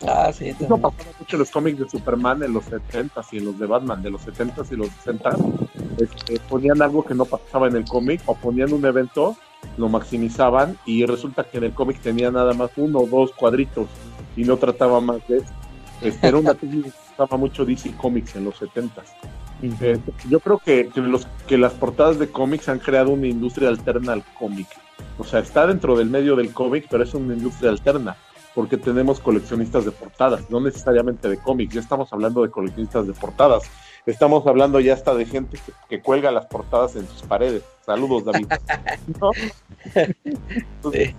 Ah, sí, Eso pasaba mucho en los cómics de Superman en los 70s y en los de Batman de los 70s y los 60s. Este, ponían algo que no pasaba en el cómic o ponían un evento, lo maximizaban y resulta que en el cómic tenía nada más uno o dos cuadritos y no trataba más de eso. Este, era una [LAUGHS] que usaba mucho DC Comics en los 70s. Eh, yo creo que, los, que las portadas de cómics han creado una industria alterna al cómic. O sea, está dentro del medio del cómic, pero es una industria alterna, porque tenemos coleccionistas de portadas, no necesariamente de cómics, ya estamos hablando de coleccionistas de portadas. Estamos hablando ya hasta de gente que, cuelga las portadas en sus paredes. Saludos, David. Entonces,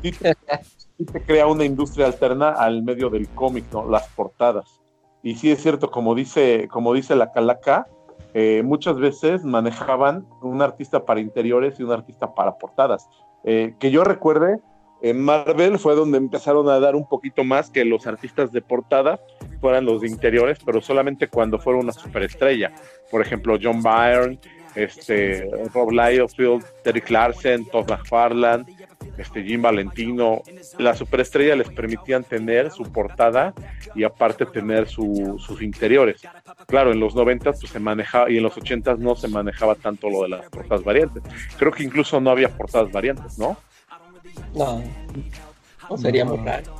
sí, te crea una industria alterna al medio del cómic, ¿no? Las portadas. Y sí es cierto, como dice, como dice la Calaca, eh, muchas veces manejaban un artista para interiores y un artista para portadas. Eh, que yo recuerde, en Marvel fue donde empezaron a dar un poquito más que los artistas de portada fueran los interiores, pero solamente cuando fueron una superestrella. Por ejemplo, John Byrne, este, Rob Liefeld, Terry Clarkson, Todd McFarlane, este, Jim Valentino. La superestrella les permitían tener su portada y aparte tener sus interiores. Claro, en los 90 pues, se manejaba y en los 80 no se manejaba tanto lo de las portadas variantes. Creo que incluso no había portadas variantes, ¿no? No, no sería muy raro.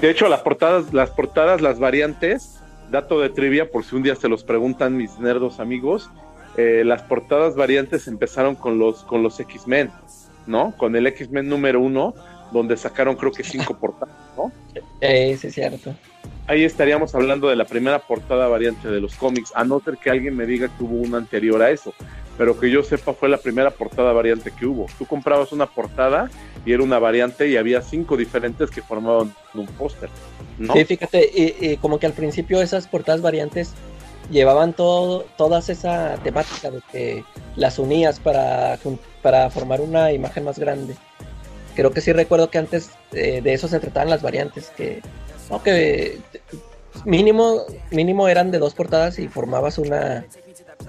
De hecho, las portadas, las portadas, las variantes, dato de trivia, por si un día se los preguntan mis nerdos amigos, eh, las portadas variantes empezaron con los, con los X-Men, ¿no? Con el X-Men número uno, donde sacaron creo que cinco [LAUGHS] portadas, ¿no? Eh, sí, es cierto. Ahí estaríamos hablando de la primera portada variante de los cómics, a no ser que alguien me diga que hubo una anterior a eso pero que yo sepa fue la primera portada variante que hubo. Tú comprabas una portada y era una variante y había cinco diferentes que formaban un póster. Sí, fíjate, y, como que al principio esas portadas variantes llevaban todo, todas esa temática de que las unías para, para formar una imagen más grande. Creo que sí recuerdo que antes eh, de eso se trataban las variantes, que, mínimo, mínimo eran de dos portadas y formabas una,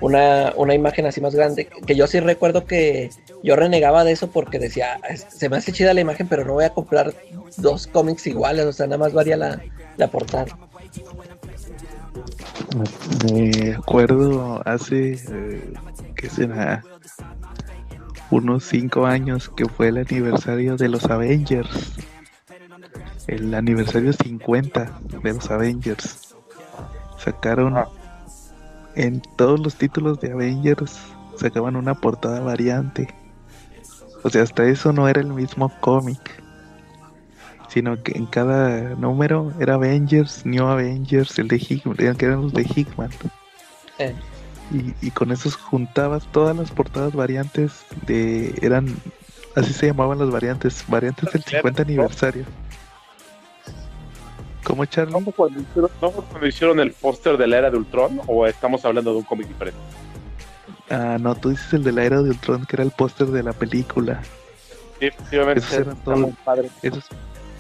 una, una imagen así más grande. Que yo sí recuerdo que yo renegaba de eso porque decía, se me hace chida la imagen, pero no voy a comprar dos cómics iguales, o sea, nada más varía la, la portada. Me acuerdo hace, eh, ¿qué será? Unos cinco años que fue el aniversario de los Avengers. El aniversario 50 de los Avengers. Sacaron ah en todos los títulos de Avengers sacaban una portada variante. O sea, hasta eso no era el mismo cómic. Sino que en cada número era Avengers, New Avengers, el de Hickman, que eran los de Hickman. Y, con esos juntabas todas las portadas variantes de. eran. así se llamaban las variantes, variantes del 50 aniversario. ¿Cómo Charlie? ¿No cuando hicieron, el póster de la era de Ultron o estamos hablando de un cómic diferente? Ah, no, tú dices el de la era de Ultron, que era el póster de la película. Sí, efectivamente. Esos eran, todos,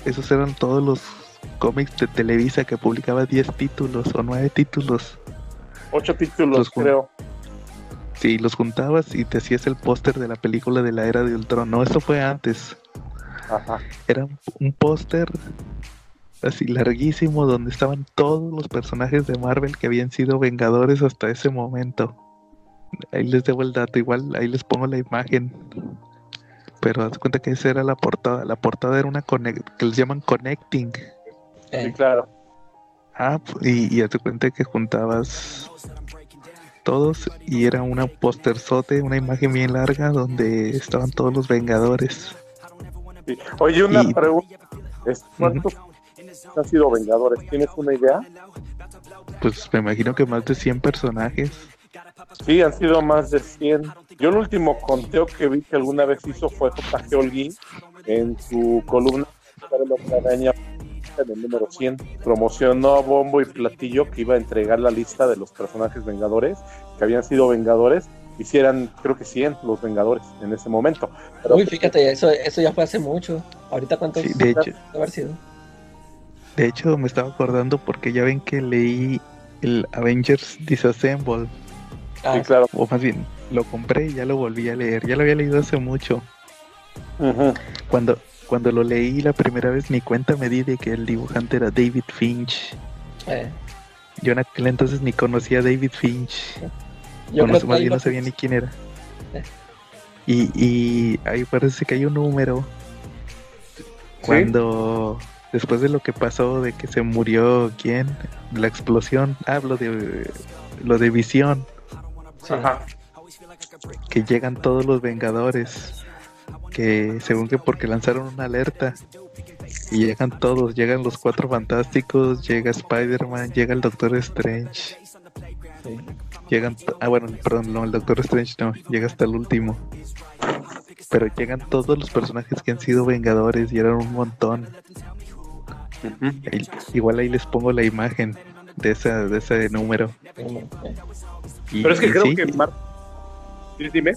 esos, eran todos los cómics de Televisa que publicaba 10 títulos o 9 títulos. 8 títulos, creo. Sí, los juntabas y te hacías el póster de la película de la era de Ultron. No, eso fue antes. Ajá. Era un póster así larguísimo donde estaban todos los personajes de Marvel que habían sido vengadores hasta ese momento. Ahí les debo el dato, igual ahí les pongo la imagen. Pero haz cuenta que esa era la portada. La portada era una que les llaman connecting. Sí, claro. Ah, y, y haz cuenta que juntabas todos y era una posterzote, una imagen bien larga donde estaban todos los vengadores. Oye, una pregunta. ¿Cuántos han sido Vengadores? ¿Tienes una idea? Pues me imagino que más de 100 personajes. Sí, han sido más de 100. Yo el último conteo que vi que alguna vez hizo fue J.G. Holguín en su columna en el número 100. Promocionó a bombo y platillo que iba a entregar la lista de los personajes Vengadores que habían sido Vengadores hicieran, creo que 100 los Vengadores en ese momento. Uy, fíjate, eso, eso ya fue hace mucho. Ahorita cuántos sí, de hecho, haber sido. De hecho, me estaba acordando porque ya ven que leí el Avengers Disassemble. Ah, sí, claro. O más bien, lo compré y ya lo volví a leer. Ya lo había leído hace mucho. Cuando cuando lo leí la primera vez, ni cuenta me di de que el dibujante era David Finch. Eh. Yo en aquel entonces ni conocía a David Finch. Yo no, más bien no sabía ni quién era. Eh. Y, y ahí parece que hay un número cuando después de lo que pasó, de que se murió quién, la explosión, hablo de lo de visión. Ajá. Que llegan todos los Vengadores, que según que porque lanzaron una alerta y llegan todos, llegan los cuatro fantásticos, llega Spider-Man, llega el Doctor Strange. Llegan, ah bueno, perdón, no, el Doctor Strange no, llega hasta el último. Pero llegan todos los personajes que han sido Vengadores y eran un montón. Igual ahí les pongo la imagen de esa de ese número. Pero es que creo que dime.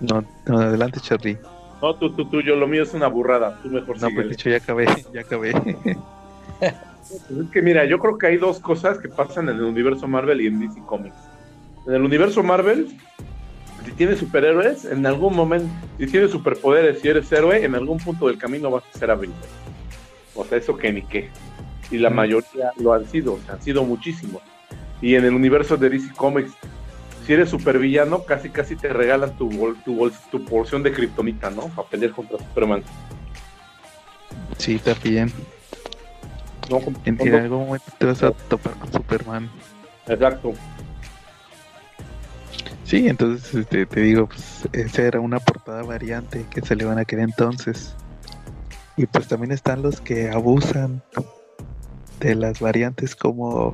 No, no, adelante, Charlie. No, tú, tú, tú, yo lo mío es una burrada. Tú mejor No, pues dicho, ya acabé, ya acabé. Pues [LAUGHS] es que mira, yo creo que hay dos cosas que pasan en el universo Marvel y en DC Comics. En el universo Marvel, si tienes superhéroes, en algún momento, si tienes superpoderes, si eres héroe, en algún punto del camino vas a ser hábil. O sea, eso que ni qué. Y la mayoría lo han sido, o sea, han sido muchísimos. Y en el universo de DC Comics, si eres supervillano, casi casi te regalan tu, tu, tu porción de kriptonita, ¿no? Para pelear contra Superman. Sí, también. No, en, algún momento te vas a topar con Superman. Exacto. Sí, entonces este, te digo, pues esa era una portada variante que se le van a querer entonces. Y pues también están los que abusan de las variantes como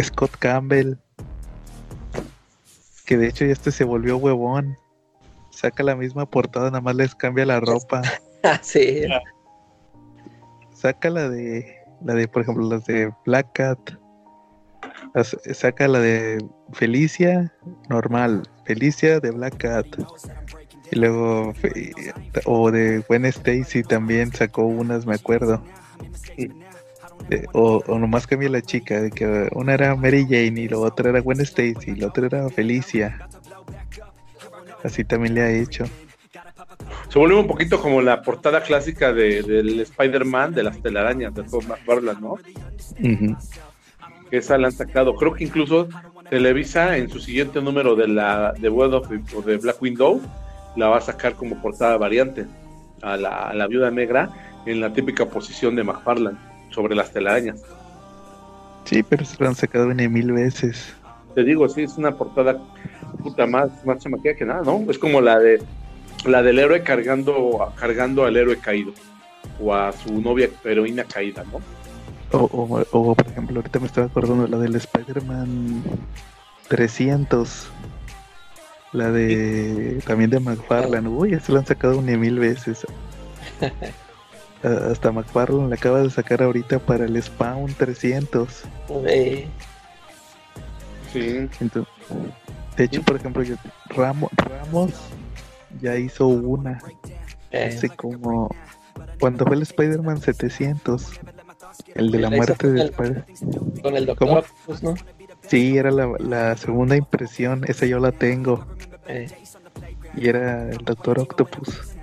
Scott Campbell, que de hecho ya este se volvió huevón. Saca la misma portada, nada más les cambia la ropa. [LAUGHS] sí. Saca la de, la de, por ejemplo, las de Black Cat. Saca la de Felicia, normal. Felicia de Black Cat. Y luego, o de Gwen Stacy también sacó unas, me acuerdo. Eh, o, o, nomás cambia la chica, de que una era Mary Jane y la otra era Gwen Stacy y la otra era Felicia. Así también le ha hecho. Se volvió un poquito como la portada clásica de, del Spider-Man de las telarañas de Tom McFarlane, ¿no? Que esa la han sacado. Creo que incluso Televisa en su siguiente número de la de World of de Black Window la va a sacar como portada variante a la, a la viuda negra en la típica posición de McFarlane sobre las telarañas. Sí, pero se lo han sacado en mil veces. Te digo, sí, es una portada puta más, más que nada, ¿no? Es como la de la del héroe cargando, cargando al héroe caído o a su novia heroína caída, ¿no? O, o, por ejemplo, ahorita me estaba acordando la del Spider-Man 300. La de también de McFarlane. Uy, se lo han sacado una mil veces. [LAUGHS] hasta McFarlane la acaba de sacar ahorita para el Spawn 300. Sí. de hecho, por ejemplo, yo, Ramos, Ramos ya hizo una. Eh. Así como cuando fue el Spider-Man 700. El de la muerte de Spider Con el Doctor Octopus, ¿no? Sí, era la, la, segunda impresión. Esa yo la tengo. Eh. Y era el Doctor Octopus.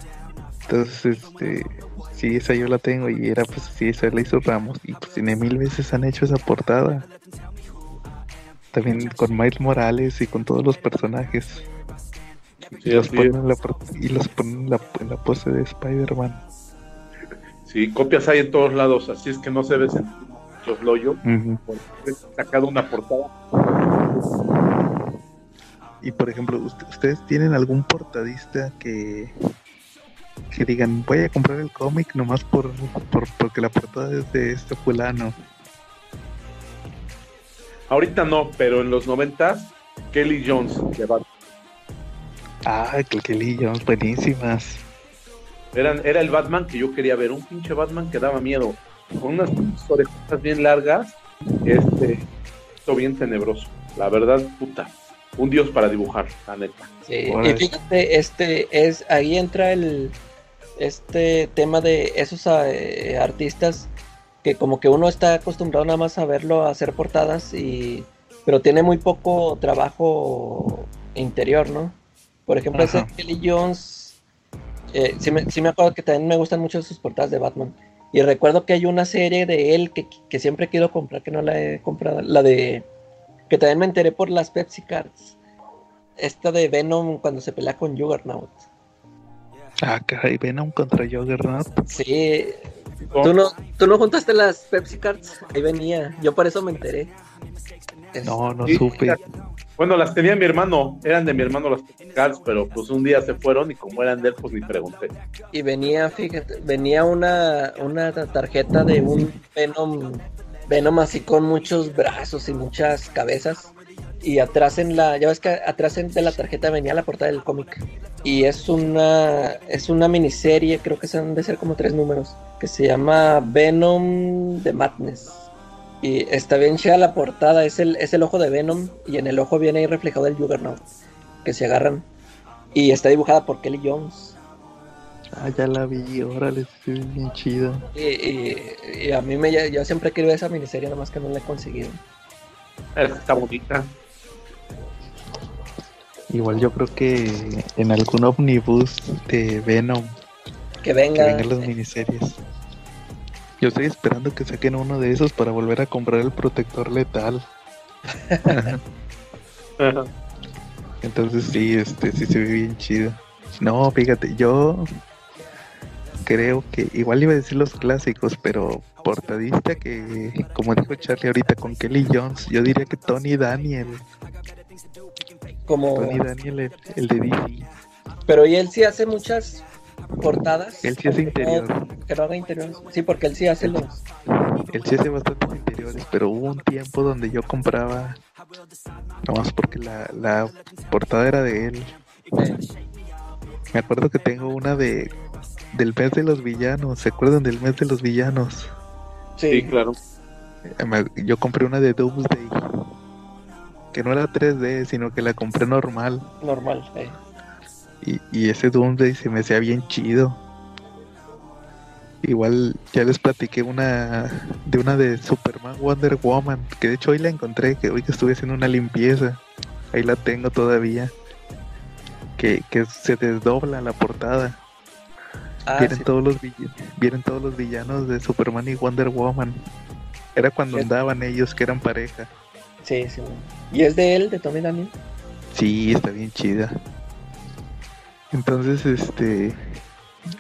Entonces, este sí, esa yo la tengo y era pues sí, esa la hizo Ramos y pues tiene mil veces han hecho esa portada. También con Miles Morales y con todos los personajes. y, los ponen en la, y los ponen en la, pose de Spider-Man. Sí, copias hay en todos lados, así es que no se ve los loyo. sacado una portada. Y por ejemplo, ¿ustedes tienen algún portadista que, que digan, voy a comprar el cómic nomás por, por porque la portada es de este fulano. Ahorita no, pero en los noventas, Kelly Jones de Batman. Ah, Kelly Jones, buenísimas. Eran, era el Batman que yo quería ver, un pinche Batman que daba miedo, con unas orejas bien largas, este, esto bien tenebroso. La verdad, puta, un dios para dibujar, la neta. Sí, y fíjate, este es, ahí entra el, este tema de esos eh, artistas que como que uno está acostumbrado nada más a verlo a hacer portadas y pero tiene muy poco trabajo interior, ¿no? Por ejemplo, ese Kelly Jones, eh, sí, me, acuerdo que también me gustan mucho sus portadas de Batman. Y recuerdo que hay una serie de él que, que siempre quiero comprar, que no la he comprado, la de... que también me enteré por las Pepsi Cards. Esta de Venom cuando se pelea con Juggernaut. Ah, caray, Venom contra Juggernaut. Sí, ¿Tú no, ¿Tú no juntaste las Pepsi Cards? Ahí venía. Yo por eso me enteré. No, no supe. Bueno, las tenía mi hermano, eran de mi hermano las Cards, pero pues un día se fueron y como eran de él, pues ni pregunté. Y venía, fíjate, venía una, una tarjeta de un Venom, Venom así con muchos brazos y muchas cabezas. Y atrás en la, ya ves que atrás de la tarjeta venía la portada del cómic. Y es una, es una miniserie, creo que son de ser como tres números, que se llama Venom de Madness. Y está bien chida la portada, es el, es el ojo de Venom y en el ojo viene ahí reflejado el Juggernaut, que se agarran. Y está dibujada por Kelly Jones. Ah, ya la vi, órale, estoy bien chido. Y, a mí me, yo siempre quiero esa miniserie, nada más que no la he conseguido. Está bonita. Igual yo creo que en algún omnibus de Venom. Que venga. Que vengan las miniseries. Yo estoy esperando que saquen uno de esos para volver a comprar el protector letal. [LAUGHS] Entonces sí, este sí se ve bien chido. No, fíjate, yo creo que igual iba a decir los clásicos, pero portadista que, como dijo Charlie ahorita con Kelly Jones, yo diría que Tony Daniel. Como Tony Daniel, el de DC. Pero y él sí hace muchas portadas. Él sí hace interior. Que no haga interiores. Sí, porque él sí hace los. Él sí hace bastantes interiores, pero hubo un tiempo donde yo compraba. Nomás porque la, la portada era de él. Me acuerdo que tengo una de del mes de los villanos. ¿Se acuerdan del mes de los villanos? Sí, claro. Yo compré una de Doomsday. Que no era 3D, sino que la compré normal. Normal, eh. Y, ese Doomsday se me hacía bien chido. Igual ya les platiqué una de una de Superman Wonder Woman, que de hecho hoy la encontré, que hoy que estuve haciendo una limpieza, ahí la tengo todavía, que, se desdobla la portada. Ah, vienen, todos los vienen todos los villanos de Superman y Wonder Woman. Era cuando andaban ellos que eran pareja. Sí, sí. ¿Y es de él, de Tommy Daniel? Sí, está bien chida. Entonces, este,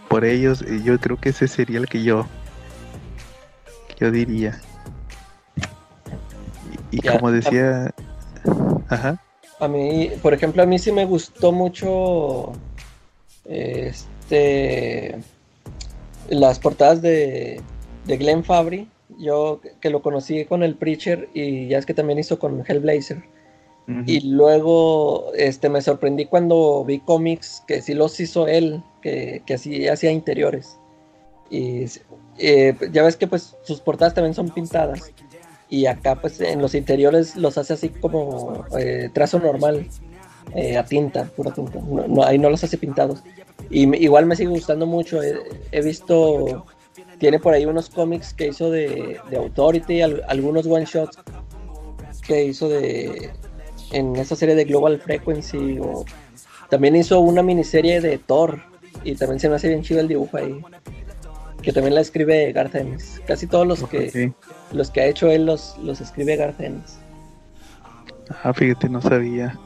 por ellos, yo creo que ese sería el que yo, yo diría. Y, como decía, ajá. A mí, por ejemplo, a mí sí me gustó mucho, este, las portadas de, de Glenn Fabry. Yo que lo conocí con el Preacher y ya es que también hizo con Hellblazer y luego este, me sorprendí cuando vi cómics que sí los hizo él, que, que así hacía interiores. Y eh, ya ves que pues sus portadas también son pintadas. Y acá pues en los interiores los hace así como eh, trazo normal, eh, a tinta, pura tinta. No, ahí no los hace pintados. Y igual me sigue gustando mucho. He, visto, tiene por ahí unos cómics que hizo de, de Authority, algunos one shots que hizo de, en esa serie de Global Frequency o también hizo una miniserie de Thor y también se me hace bien chido el dibujo ahí que también la escribe Garth Ennis. Casi todos los que los que ha hecho él los, los escribe Garth Ennis. Ah fíjate no sabía.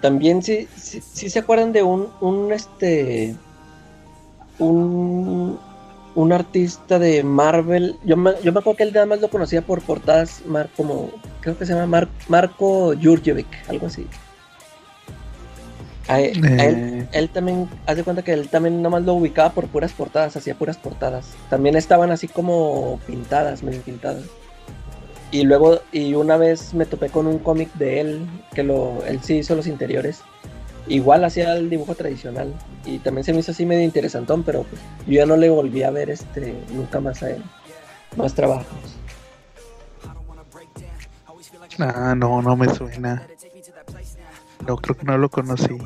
También sí, sí, se acuerdan de un, un este un un artista de Marvel. Yo me, yo me acuerdo que él nada más lo conocía por portadas mar, como, creo que se llama Marco Jurjevic, algo así. Eh. él, también, haz de cuenta que él también nada más lo ubicaba por puras portadas, hacía puras portadas. También estaban así como pintadas, medio pintadas. Y luego, y una vez me topé con un cómic de él, que lo, él sí hizo los interiores igual hacía el dibujo tradicional y también se me hizo así medio interesantón, pero pues, yo ya no le volví a ver este nunca más a él, más trabajos. Ah, no, no me suena. No, creo que no lo conocí.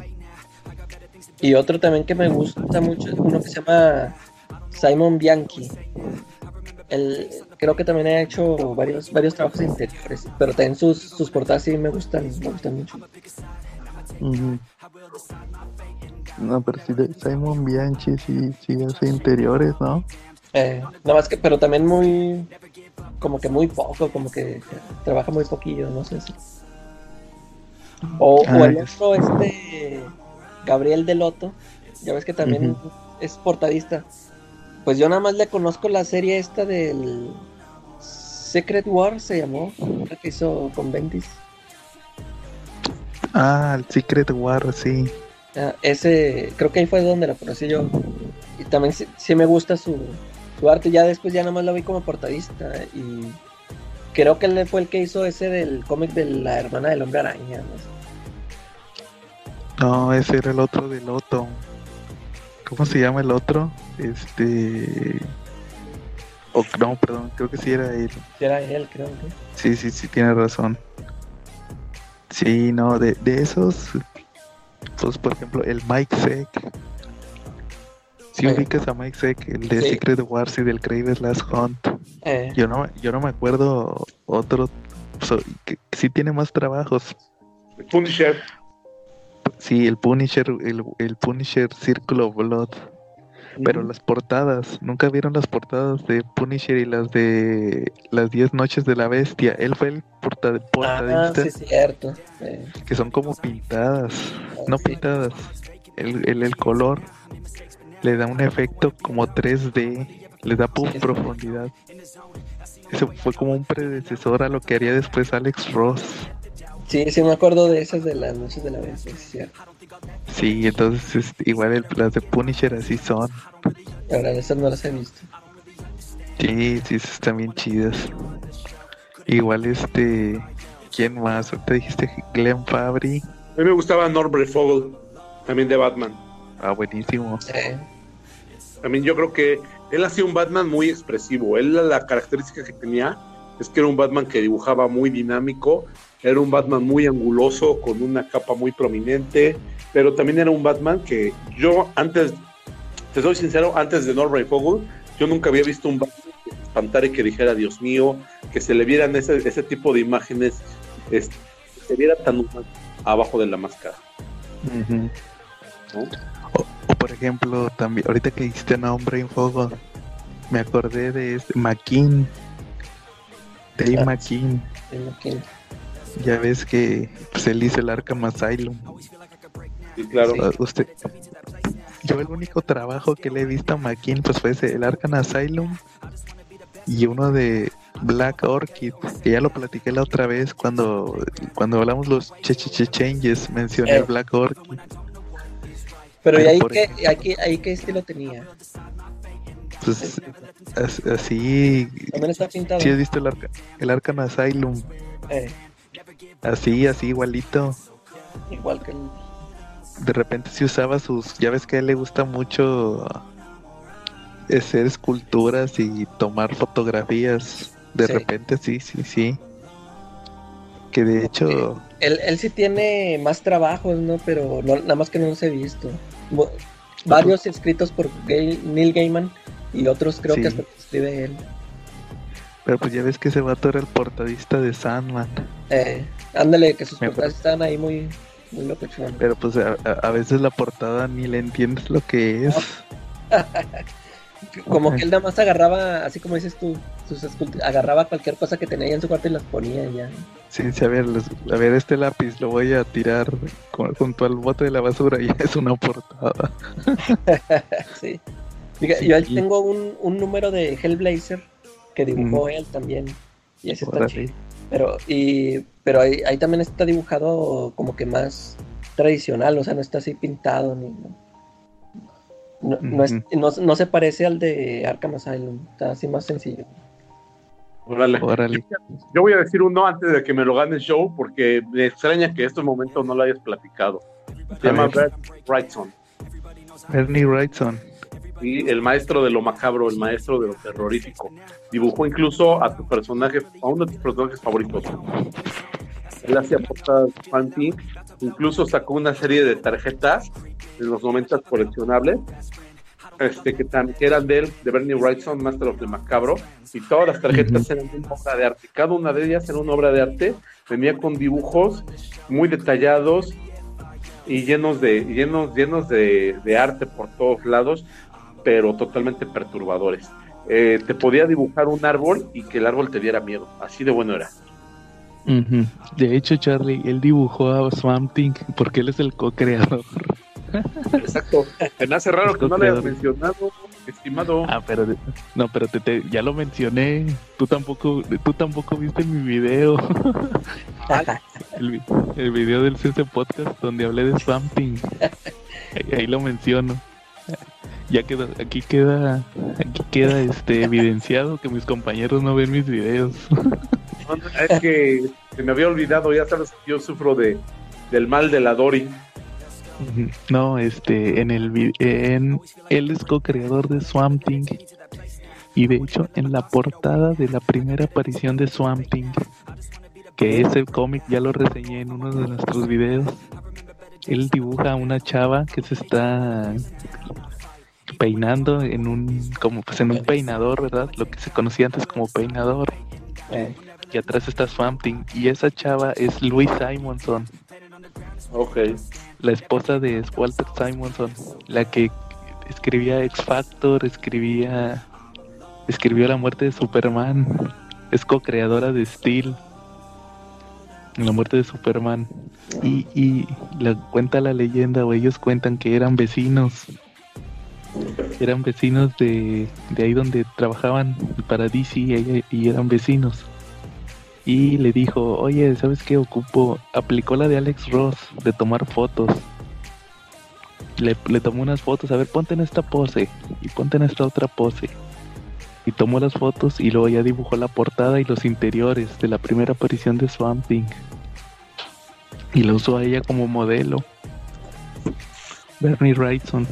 Y otro también que me gusta mucho es uno que se llama Simon Bianchi. Él, creo que también ha hecho varios, varios trabajos interiores, pero también sus, sus portadas sí me gustan, me gustan mucho. No, pero si de Simon Bianchi sí, sí hace interiores, ¿no? Eh, nada más que, pero también muy, como que muy poco, como que trabaja muy poquillo, no sé si. O, ah, el otro, este, Gabriel Deloto, ya ves que también es portadista. pues yo nada más le conozco la serie esta del Secret War, se llamó, la que hizo con Bendis. Ah, el Secret War, sí. Ah, ese, creo que ahí fue donde la conocí yo. Y también sí, me gusta su, su, arte. Ya después ya nada más la vi como portadista. Y creo que él fue el que hizo ese del cómic de la hermana del hombre araña. No, ese era el otro del Otto. ¿Cómo se llama el otro? Este. no, perdón, creo que sí era él. Sí era él, creo que. Sí, sí, sí, tiene razón. Sí, no, de, de esos, pues por ejemplo, el Mike Seck. Si ubicas a Mike Seck, el de Secret Wars y del Craven Last Hunt. Eh. Yo no yo no me acuerdo otro que, sí tiene más trabajos. Punisher. Sí, el Punisher, el, el Punisher Círculo Blood. Pero las portadas, nunca vieron las portadas de Punisher y las de las 10 noches de la bestia. Él fue el porta, portadista. Ah, sí, cierto. Que son como pintadas, no pintadas. El, el, el, color le da un efecto como 3D, le da profundidad. Eso fue como un predecesor a lo que haría después Alex Ross. Sí, sí me acuerdo de esas de las noches de la cierto. Sí, entonces igual las de Punisher así son. Ahora, esas no las he visto. Sí, sí, están bien chidas. Igual este, ¿quién más? Te dijiste Glenn Fabry. A mí me gustaba Norbert Fogel, también de Batman. Ah, buenísimo. También yo creo que él hacía un Batman muy expresivo. Él la característica que tenía es que era un Batman que dibujaba muy dinámico, era un Batman muy anguloso, con una capa muy prominente, pero también era un Batman que yo antes, te soy sincero, antes de Norbert Fogel, yo nunca había visto un Batman que espantara y que dijera, Dios mío, que se le vieran ese, ese tipo de imágenes, que se viera tan humano abajo de la máscara. O, por ejemplo, también, ahorita que dijiste nombre en fuego, me acordé de este, McKean, Dave ah, McKean. Ya ves que pues, él hizo el Arkham Asylum. Sí, claro. usted, yo el único trabajo que le he visto a McKean pues fue ese, el Arkham Asylum y uno de Black Orchid, que ya lo platiqué la otra vez cuando, cuando hablamos los che, -che, changes, mencioné eh. Black Orchid. Pero, ¿y ahí, qué, ahí, ahí qué estilo tenía? Pues así. También está pintado. Sí, has visto el, Arca, el Arkham Asylum. Eh. Así, así, igualito. Igual que el de repente si usaba sus, ya ves que a él le gusta mucho hacer esculturas y tomar fotografías. De repente sí, sí, sí. Que de hecho... Él, él sí tiene más trabajos, ¿no? Pero nada más que no los he visto. Varios escritos por Neil Gaiman y otros creo que hasta escribe él. Pero pues ya ves que ese vato era el portadista de Sandman. Eh, ándale, que sus portadas están ahí muy, pero pues a, veces la portada ni le entiendes lo que es. [LAUGHS] [LAUGHS] como que él nada más agarraba, así como dices tú, sus agarraba cualquier cosa que tenía en su cuarto y las ponía ya. Sí, sí, a ver, a ver, este lápiz lo voy a tirar junto al bote de la basura y [LAUGHS] es una portada. [LAUGHS] sí. yo tengo un, un número de Hellblazer que dibujó él también. Y ese está chido. Pero, y, pero ahí, ahí, también está dibujado como que más tradicional, o sea, no está así pintado ni. No, no, es, no, no se parece al de Arkham Asylum, está así más sencillo. Órale. Órale. Yo voy a decir uno antes de que me lo gane el show, porque me extraña que estos momentos no lo hayas platicado. Se llama Bernie Wrightson. Bernie Wrightson el maestro de lo macabro, el maestro de lo terrorífico. Dibujó incluso a tu personaje, a uno de tus personajes favoritos. Él hacía portadas fancy, incluso sacó una serie de tarjetas en los momentos coleccionables, este, que, eran de él, de Bernie Wrightson, Master of the Macabro, y todas las tarjetas eran una obra de arte. Cada una de ellas era una obra de arte, venía con dibujos muy detallados y llenos de llenos llenos de, de arte por todos lados pero totalmente perturbadores. Eh, te podía dibujar un árbol y que el árbol te diera miedo, así de bueno era. De hecho, Charlie, él dibujó a Swamp Thing porque él es el co-creador. Exacto. Me hace raro que no lo hayas mencionado. estimado. Ah, pero no, pero te, ya lo mencioné. Tú tampoco, tú tampoco viste mi video. el, el, video del CC Podcast donde hablé de Something. Ahí, lo menciono. Ya queda, aquí queda, aquí queda este [LAUGHS] evidenciado que mis compañeros no ven mis videos. es que se me había olvidado, ya sabes que yo sufro de del mal de la Dory. No, este, en el en él es co-creador de Swamp Thing y de hecho en la portada de la primera aparición de Swamp Thing, que ese cómic ya lo reseñé en uno de nuestros videos, él dibuja a una chava que se está peinando en un como pues en un peinador, ¿verdad? Lo que se conocía antes como peinador. Eh. Y atrás está Swamp Thing y esa chava es Louis Simonson. Ok la esposa de Walter Simonson, la que escribía X Factor, escribía escribió La muerte de Superman, es co-creadora de Steel. La muerte de Superman. Y, y la, cuenta la leyenda, o ellos cuentan que eran vecinos. Eran vecinos de, de ahí donde trabajaban para DC y eran vecinos y le dijo, oye, ¿sabes qué ocupo? Aplicó la de Alex Ross de tomar fotos. Le, le tomó unas fotos, a ver, ponte en esta pose y ponte en esta otra pose. Y tomó las fotos y luego ya dibujó la portada y los interiores de la primera aparición de Swamp Thing. Y lo usó a ella como modelo. Bernie Wrightson.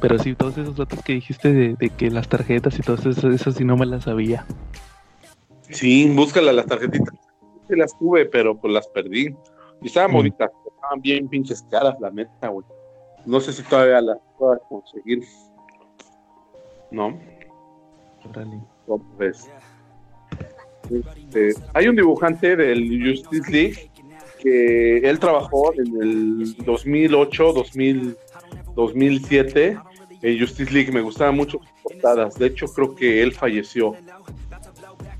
Pero sí, todos esos datos que dijiste de, de que las tarjetas y todas esas, esas sí no me las sabía. Sí, búscala las tarjetitas. Sí las tuve, pero pues las perdí. Y estaban mm. bonitas, estaban bien pinches caras, la neta, güey. No sé si todavía las puedo conseguir. ¿No? pues. Este, hay un dibujante del Justice League que él trabajó en el 2008, 2000, 2007 en Justice League. Me gustaban mucho sus portadas. De hecho, creo que él falleció.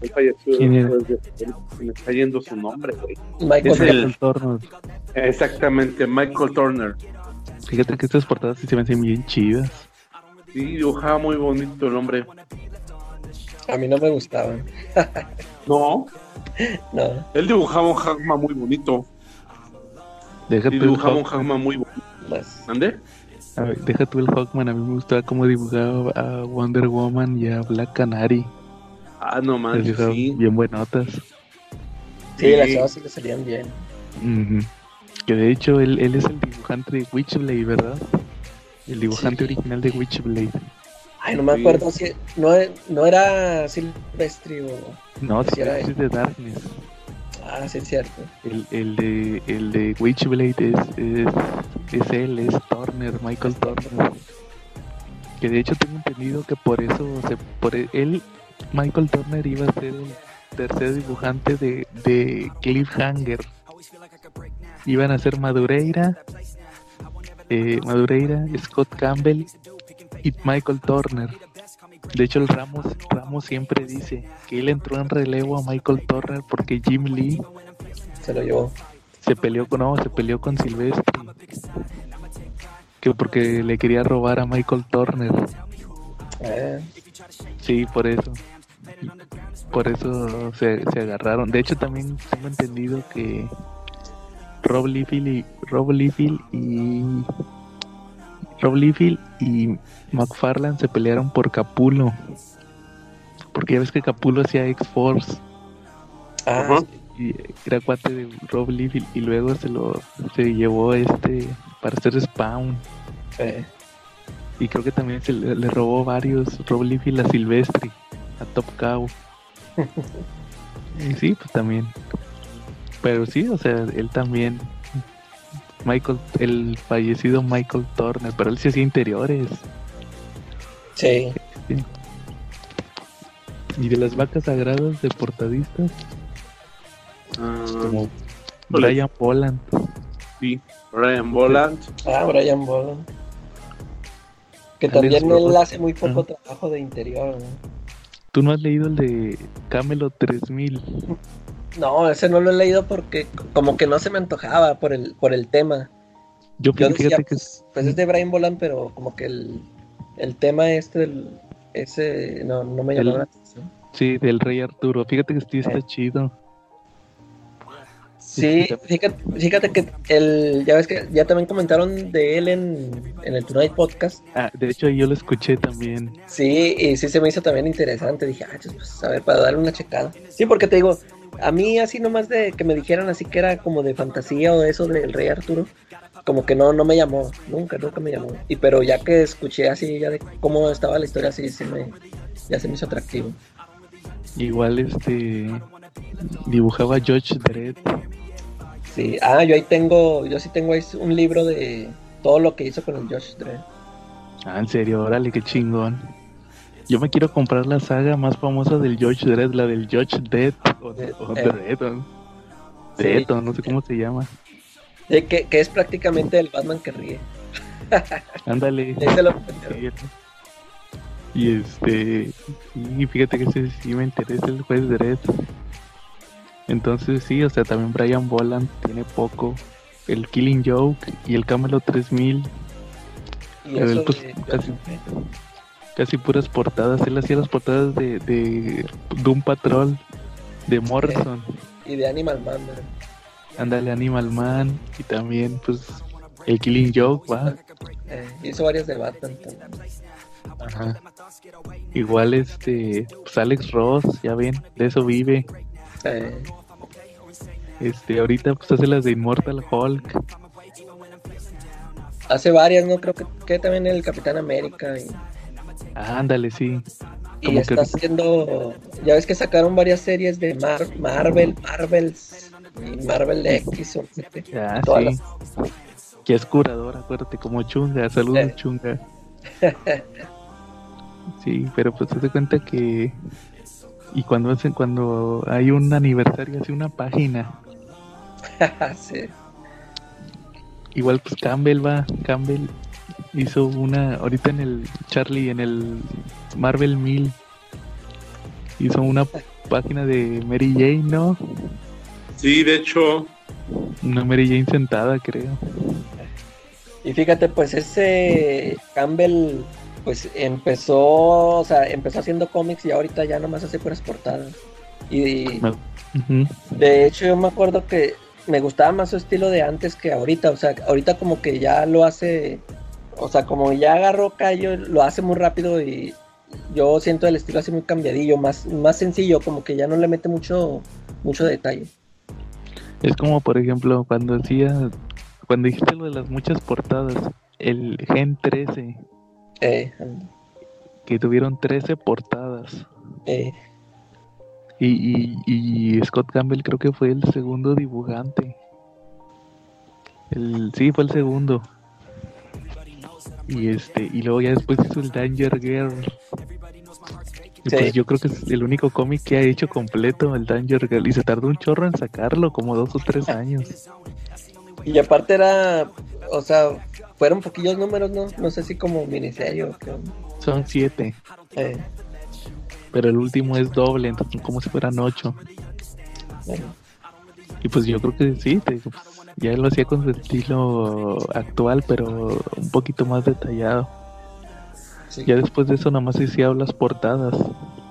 Él falleció me está yendo su nombre, güey. Michael Turner. Exactamente, Michael Turner. Fíjate que estas portadas sí se me hacen bien chidas. Sí, dibujaba muy bonito el hombre. A mí no me gustaban. no. [LAUGHS] No. Él dibujaba un Hagma muy bonito. Deja dibujaba un Hagma muy bonito. ¿Dónde? A ver, deja tú el Hawkman, a mí me gustaba cómo dibujaba a Wonder Woman y a Black Canary. Ah, no manches, sí. Bien buenotas. Sí, las chavas sí le salían bien. Que de hecho él, él es el dibujante de Witchblade, ¿verdad? El dibujante original de Witchblade. Ay, no me acuerdo si no, no era Silvestri o no, si era es de Darkness. Ah, sí es cierto. El, el de el de Witchblade es, es, es él, es Turner, Michael Turner. Que de hecho tengo entendido que por eso se por e, él Michael Turner iba a ser el tercer dibujante de, de Cliffhanger. Iban a ser Madureira, eh, Madureira, Scott Campbell y Michael Turner. De hecho, el Ramos, Ramos siempre dice que él entró en relevo a Michael Turner porque Jim Lee se lo llevó. Se peleó con, no, se peleó con Silvestre. Que porque le quería robar a Michael Turner. Eh. Sí, por eso. Por eso se, agarraron. De hecho, también tengo entendido que Rob Liefeld y Rob Liefeld y Rob Liefeld y McFarlane se pelearon por Capulo. Porque ya ves que Capulo hacía X-Force. Ah. Y era cuate de Rob Liefeld y luego se lo se llevó este para hacer Spawn. Eh. Y creo que también se le, robó varios Rob Liefeld a Silvestri a Top Cow. y sí, pues también. Pero sí, o sea, él también. Michael, el fallecido Michael Turner, pero él sí hacía interiores. Sí. Y de las vacas sagradas de portadistas, ah, como Brian Boland. Sí, Brian Boland. Ah, Brian Boland. Que también él hace muy poco trabajo de interior, ¿no? ¿Tú no has leído el de Camelot 3000? [LAUGHS] No, ese no lo he leído porque como que no se me antojaba por el, por el tema. Yo, Yo decía, que pues, pues, es de Brian Boland, pero como que el, el tema este del, ese no, no me llamó la atención. Sí, del Rey Arturo. Fíjate que sí está eh. chido. Sí, fíjate, fíjate, que el, ya ves que ya también comentaron de él en, en el Tonight Podcast. Ah, de hecho yo lo escuché también. Sí, y sí se me hizo también interesante. Dije, ah, pues, a ver, para darle una checada. Sí, porque te digo, a mí así nomás de que me dijeran así que era como de fantasía o de eso del Rey Arturo, como que no, no me llamó, nunca, nunca me llamó. Y pero ya que escuché así ya de cómo estaba la historia, así se me, ya se me hizo atractivo. Igual este dibujaba George Dredd Sí, ah, yo ahí tengo, yo sí tengo ahí un libro de todo lo que hizo con el Josh Dredd. Ah, en serio, órale, qué chingón. Yo me quiero comprar la saga más famosa del George Dredd, la del George Dead o, de, eh, no sé cómo se llama. Que, que, es prácticamente el Batman que ríe. [LAUGHS] Ándale. [LAUGHS] y este, y fíjate que ese sí me interesa el juez Dredd. Entonces sí, o sea, también Brian Boland tiene poco. El Killing Joke y el Camelo 3000. ¿Y él, pues, casi, puras portadas. Él hacía las portadas de, de Doom Patrol, de Morrison. Y de Animal Man. Ándale, Animal Man. Y también, pues, el Killing Joke, va. Eh, hizo varias de Batman Ajá. Igual este, pues Alex Ross, ya ven, de eso vive. Este, ahorita pues hace las de Immortal Hulk. Hace varias, ¿no? Creo que, también el Capitán América. ándale, sí. y está haciendo. Ya ves que sacaron varias series de Marvel, Marvels y Marvel X. Ah, sí. Que es curador, acuérdate, como Chunga. Saludos, Chunga. [LAUGHS] sí, pero pues te das cuenta que y cuando hacen, cuando hay un aniversario hace una página. [LAUGHS] sí. Igual pues Campbell va, Campbell hizo una ahorita en el Charlie en el Marvel 1000 hizo una [LAUGHS] página de Mary Jane, ¿no? Sí, de hecho. Una Mary Jane sentada, creo. Y fíjate, pues ese Campbell pues empezó, o sea, empezó haciendo cómics y ahorita ya nomás hace puras portadas. Y de hecho yo me acuerdo que me gustaba más su estilo de antes que ahorita, o sea, ahorita como que ya lo hace, o sea, como ya agarró callo, lo hace muy rápido y yo siento el estilo así muy cambiadillo, más, más sencillo, como que ya no le mete mucho, mucho detalle. Es como por ejemplo cuando decía, cuando dijiste lo de las muchas portadas, el Gen 13 eh, que tuvieron 13 portadas. Eh. Y, y, Scott Campbell creo que fue el segundo dibujante. El, sí, fue el segundo. Y este, y luego ya después hizo el Danger Girl. Pues yo creo que es el único cómic que ha hecho completo, el Danger Girl. Y se tardó un chorro en sacarlo, como dos o tres años. Y aparte era, o sea, fueron poquillos números, ¿no? No sé si como miniserie o qué. Son siete. Eh. Pero el último es doble, entonces como si fueran ocho. Y pues yo creo que sí, pues, ya lo hacía con su estilo actual, pero un poquito más detallado. Ya después de eso nomás hacía las portadas.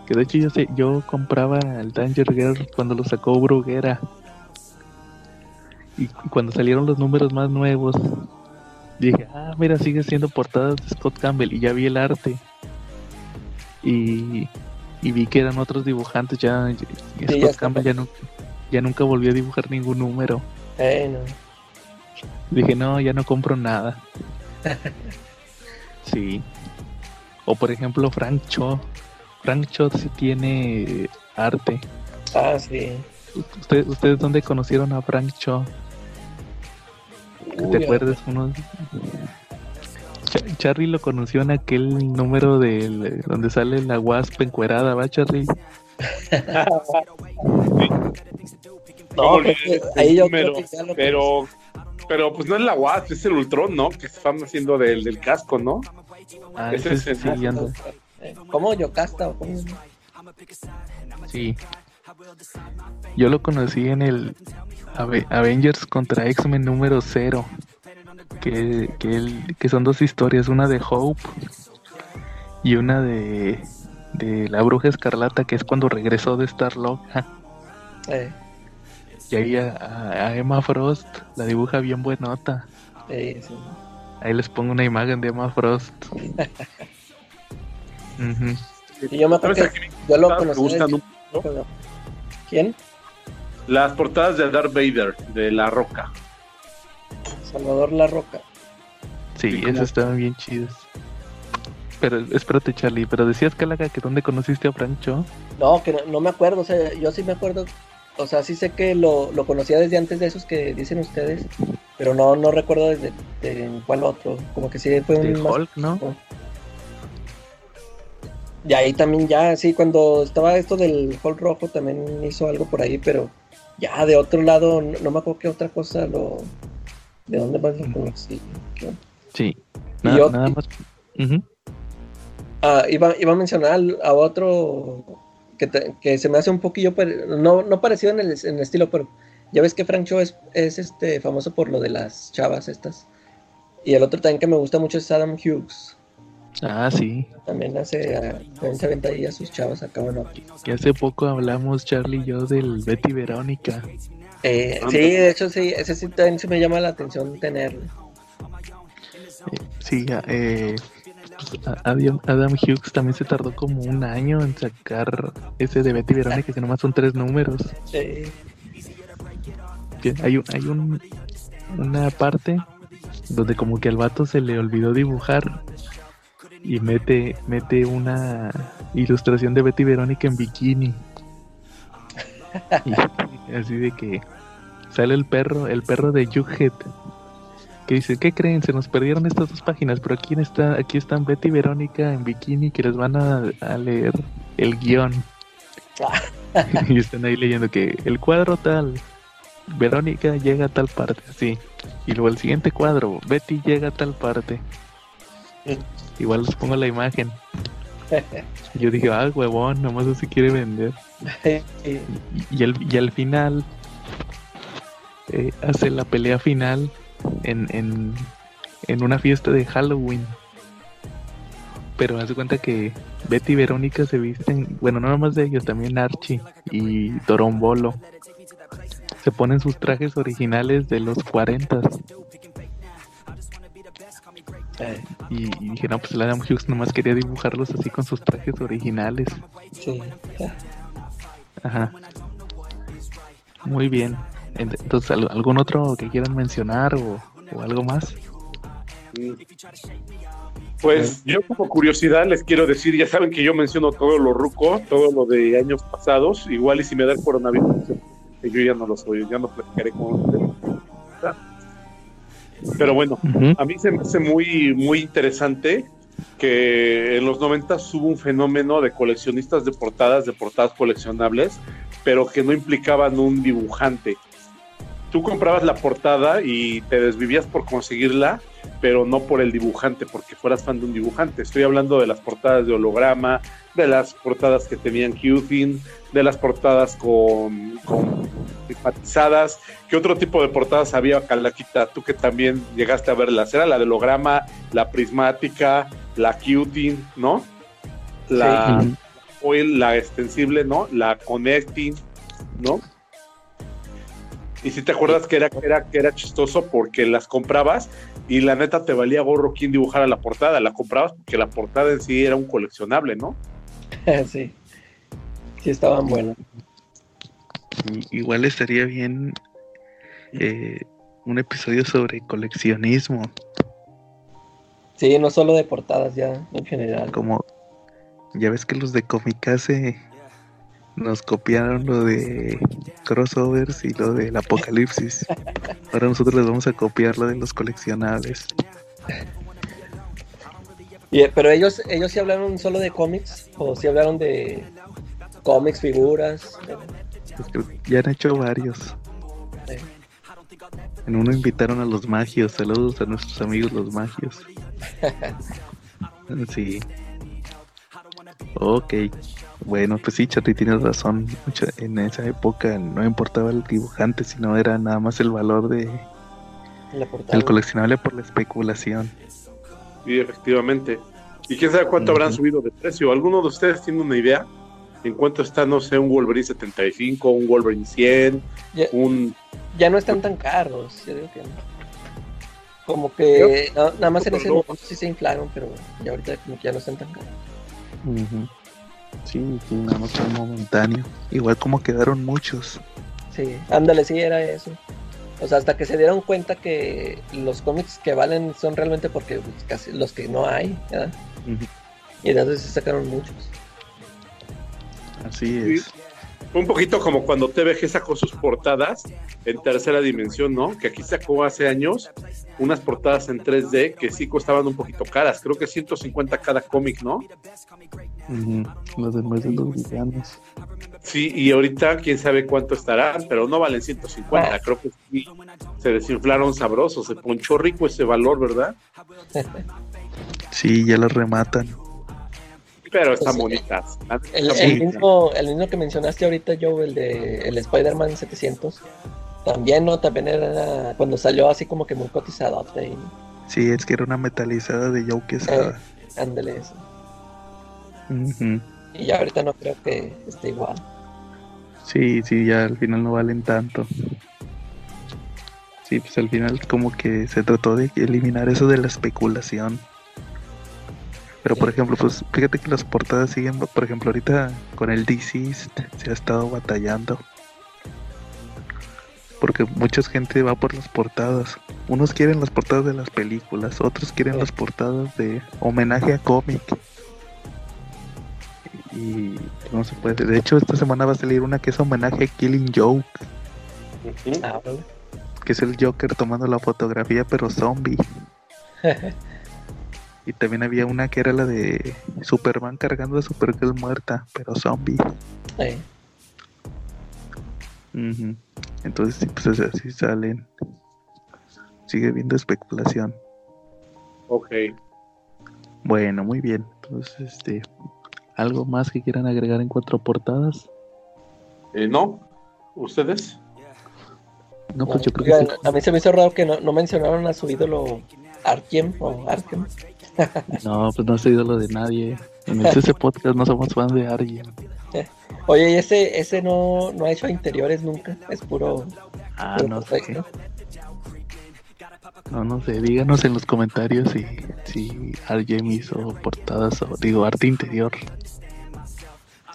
Que de hecho yo sé, yo compraba el Danger Girl cuando lo sacó Bruguera. Y cuando salieron los números más nuevos, dije, ah, mira, sigue siendo portadas de Scott Campbell y ya vi el arte. Y, vi que eran otros dibujantes, ya, Scott Campbell ya, no, ya nunca volvió a dibujar ningún número. Dije, no, ya no compro nada. [LAUGHS] sí. O por ejemplo, Frank Cho. Frank Cho sí tiene arte. Ah, sí. ¿Ustedes, ¿Ustedes dónde conocieron a Frank Cho? ¿Te acuerdas uno? Charlie lo conoció en aquel número de donde sale la Wasp encuerada, ¿va, Charlie? no, ahí yo pero, pero pues no es la Wasp, es el Ultron, ¿no? Que están haciendo del, del casco, ¿no? Ah, ese, es sí, ¿Cómo? ¿Yocasta o cómo? Sí. Yo lo conocí en el Avengers contra X-Men número 0. Que, que, son dos historias, una de Hope Y una de, de la bruja escarlata, que es cuando regresó de estar loca. Eh. Y ahí a, Emma Frost la dibuja bien buenota. Eh, sí. Ahí les pongo una imagen de Emma Frost. [LAUGHS] yo me acuerdo que yo lo conocí. ¿Quién? Las portadas de Darth Vader, de La Roca. Salvador La Roca. Sí, esas estaban bien chidas. Pero espérate, Charlie, pero decías, Calaga, que dónde conociste a Francho. No, que no, me acuerdo, o sea, yo sí me acuerdo, o sea, sí sé que lo, conocía desde antes de esos que dicen ustedes, pero no, no recuerdo desde de, cuál otro, como que sí fue un... Hulk, ¿no? Y ahí también ya, sí, cuando estaba esto del Hulk rojo también hizo algo por ahí, pero ya de otro lado, no, me acuerdo qué otra cosa lo... ¿De dónde más lo conocí? Sí, nada, más. Ah, iba, iba, a mencionar a otro que, se me hace un poquillo, no, no parecido en el, estilo, pero ya ves que Frank Cho es, es, este, famoso por lo de las chavas estas. Y el otro también que me gusta mucho es Adam Hughes. Ah, sí. También hace, ah, también se aventa ahí a sus chavas acá, bueno. Que hace poco hablamos, Charlie y yo, del Betty Verónica. Eh, sí, de hecho, sí, ese sí también se me llama la atención tenerlo. Eh, sí, eh, Adam, Hughes también se tardó como un año en sacar ese de Betty Verónica, que nomás son tres números. Sí. Hay, hay un, una parte donde como que al vato se le olvidó dibujar y mete, mete una ilustración de Betty Verónica en bikini. así de que sale el perro, el perro de Jughead que dice, ¿qué creen? Se nos perdieron estas dos páginas, pero aquí está, aquí están Betty y Verónica en bikini que les van a, leer el guion. [LAUGHS] y están ahí leyendo que el cuadro tal, Verónica llega a tal parte, así. Y luego el siguiente cuadro, Betty llega a tal parte. Igual les pongo la imagen. [LAUGHS] Yo dije, ah, huevón, nomás así quiere vender. y, y, al final eh, hace la pelea final en, en, en una fiesta de Halloween. Pero hace cuenta que Betty y Verónica se visten, bueno, no más de ellos, también Archie y Torombolo. Se ponen sus trajes originales de los 40. Eh, y, dije, no, pues el Adam Hughes nomás quería dibujarlos así con sus trajes originales. Sí. Ajá. Muy bien. Entonces, ¿algún otro que quieran mencionar o, algo más? Pues yo como curiosidad les quiero decir, ya saben que yo menciono todo lo ruco, todo lo de años pasados, igual y si me da el coronavirus, yo ya no lo soy, ya no platicaré con ustedes. Pero bueno, a mí se me hace muy, muy interesante que en los 90 hubo un fenómeno de coleccionistas de portadas, de portadas coleccionables, pero que no implicaban un dibujante tú comprabas la portada y te desvivías por conseguirla, pero no por el dibujante, porque fueras fan de un dibujante. Estoy hablando de las portadas de holograma, de las portadas que tenían Qthin, de las portadas con, con ¿Qué otro tipo de portadas había, Calaquita? Tú que también llegaste a verlas. Era la de holograma, la prismática, la Qthin, ¿no? La oil, la extensible, ¿no? La connecting, ¿no? Y si te acuerdas que era, que era, que era chistoso porque las comprabas y la neta te valía gorro quien dibujara la portada. La comprabas porque la portada en sí era un coleccionable, ¿no? [LAUGHS] sí. Sí, estaban buenas. Igual estaría bien eh, un episodio sobre coleccionismo. Sí, no solo de portadas, ya en general. Como ya ves que los de Comicase nos copiaron lo de crossovers y lo del apocalipsis. Ahora nosotros les vamos a copiar lo de los coleccionables. pero ellos, ellos sí hablaron solo de cómics o sí hablaron de cómics, figuras. ya han hecho varios. En uno invitaron a los magios. Saludos a nuestros amigos los magios. [LAUGHS] sí. Ok. Bueno, pues sí, Charlie, tienes razón. En esa época no importaba el dibujante, sino era nada más el valor de el coleccionable por la especulación. Sí, efectivamente. Y quién sabe cuánto habrán subido de precio. ¿Alguno de ustedes tiene una idea? ¿En cuánto está, no sé, un Wolverine 75, un Wolverine 100, ya, un... Ya no están tan caros, yo digo que Como que nada más en ese momento sí se inflaron, pero ya ahorita como que ya no están tan caros. Sí, sí, nada más fue momentáneo. Igual como quedaron muchos. Sí, ándale, sí, era eso. O sea, hasta que se dieron cuenta que los cómics que valen son realmente porque casi los que no hay, ¿verdad? Y entonces se sacaron muchos. Así es. Un poquito como cuando TVG sacó sus portadas en tercera dimensión, ¿no? Que aquí sacó hace años unas portadas en 3D que sí costaban un poquito caras. Creo que 150 cada cómic, ¿no? Los demás de los villanos. Sí, y ahorita quién sabe cuánto estarán, pero no valen 150. Creo que sí se desinflaron sabrosos. Se ponchó rico ese valor, ¿verdad? [LAUGHS] Sí, ya los rematan. Pero están bonitas. El, el, mismo, el mismo que mencionaste ahorita, Joe, el de el Spider-Man 700, también, ¿no? También era cuando salió así como que muy cotizado. Sí, es que era una metalizada de Joe que eh, ándale eso. Y ya ahorita no creo que esté igual. Sí, sí, ya al final no valen tanto. Sí, pues al final como que se trató de eliminar eso de la especulación. Pero por ejemplo, pues fíjate que las portadas siguen, por ejemplo, ahorita con el DC se ha estado batallando. Porque mucha gente va por las portadas. Unos quieren las portadas de las películas, otros quieren las portadas de homenaje a cómic. Y no se puede. De hecho, esta semana va a salir una que es homenaje a Killing Joke. Ah, que es el Joker tomando la fotografía, pero zombie. [LAUGHS] Y también había una que era la de Superman cargando a Supergirl muerta, pero zombie. Entonces, sí, pues así salen. Sigue viendo especulación. Ok. Bueno, muy bien. Entonces, este, ¿algo más que quieran agregar en cuatro portadas? Eh, no. ¿Ustedes? No, pues yo creo que A mí se me hizo raro que no, no mencionaron a su ídolo Arkiem o Arkem. No, pues no es ídolo de nadie. En ese [LAUGHS] podcast no somos fans de alguien. Oye, ¿y ese, ese no, no ha hecho interiores nunca? Es puro. Ah, no sé. No, no sé. Díganos en los comentarios si, si alguien hizo portadas o, digo, arte interior.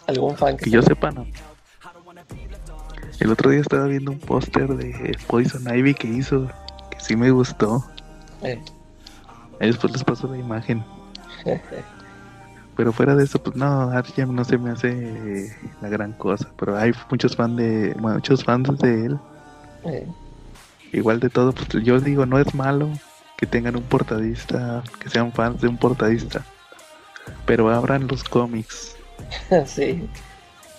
¿Algún fan que, yo sepa, no. El otro día estaba viendo un póster de Poison Ivy que hizo, que sí me gustó. Eh. Después les paso la imagen. [LAUGHS] Pero fuera de eso, pues no, Arjem no se me hace la gran cosa. Pero hay muchos fans de, muchos fans de él. Igual de todo, pues yo digo, no es malo que tengan un portadista, que sean fans de un portadista. Pero abran los cómics. [LAUGHS] sí.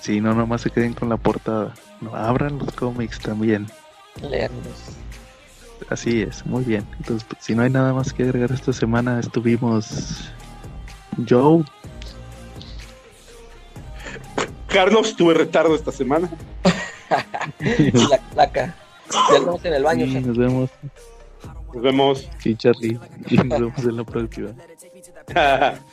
Sí, no nomás se queden con la portada. No, abran los cómics también. Leanlos. Así es, muy bien. Entonces, pues, si no hay nada más que agregar esta semana, estuvimos Joe. Carlos, tuve retardo esta semana. [LAUGHS] La placa. Nos vemos en el baño. nos vemos. Nos vemos. Sí, Charlie. Y nos vemos en la próxima. [LAUGHS]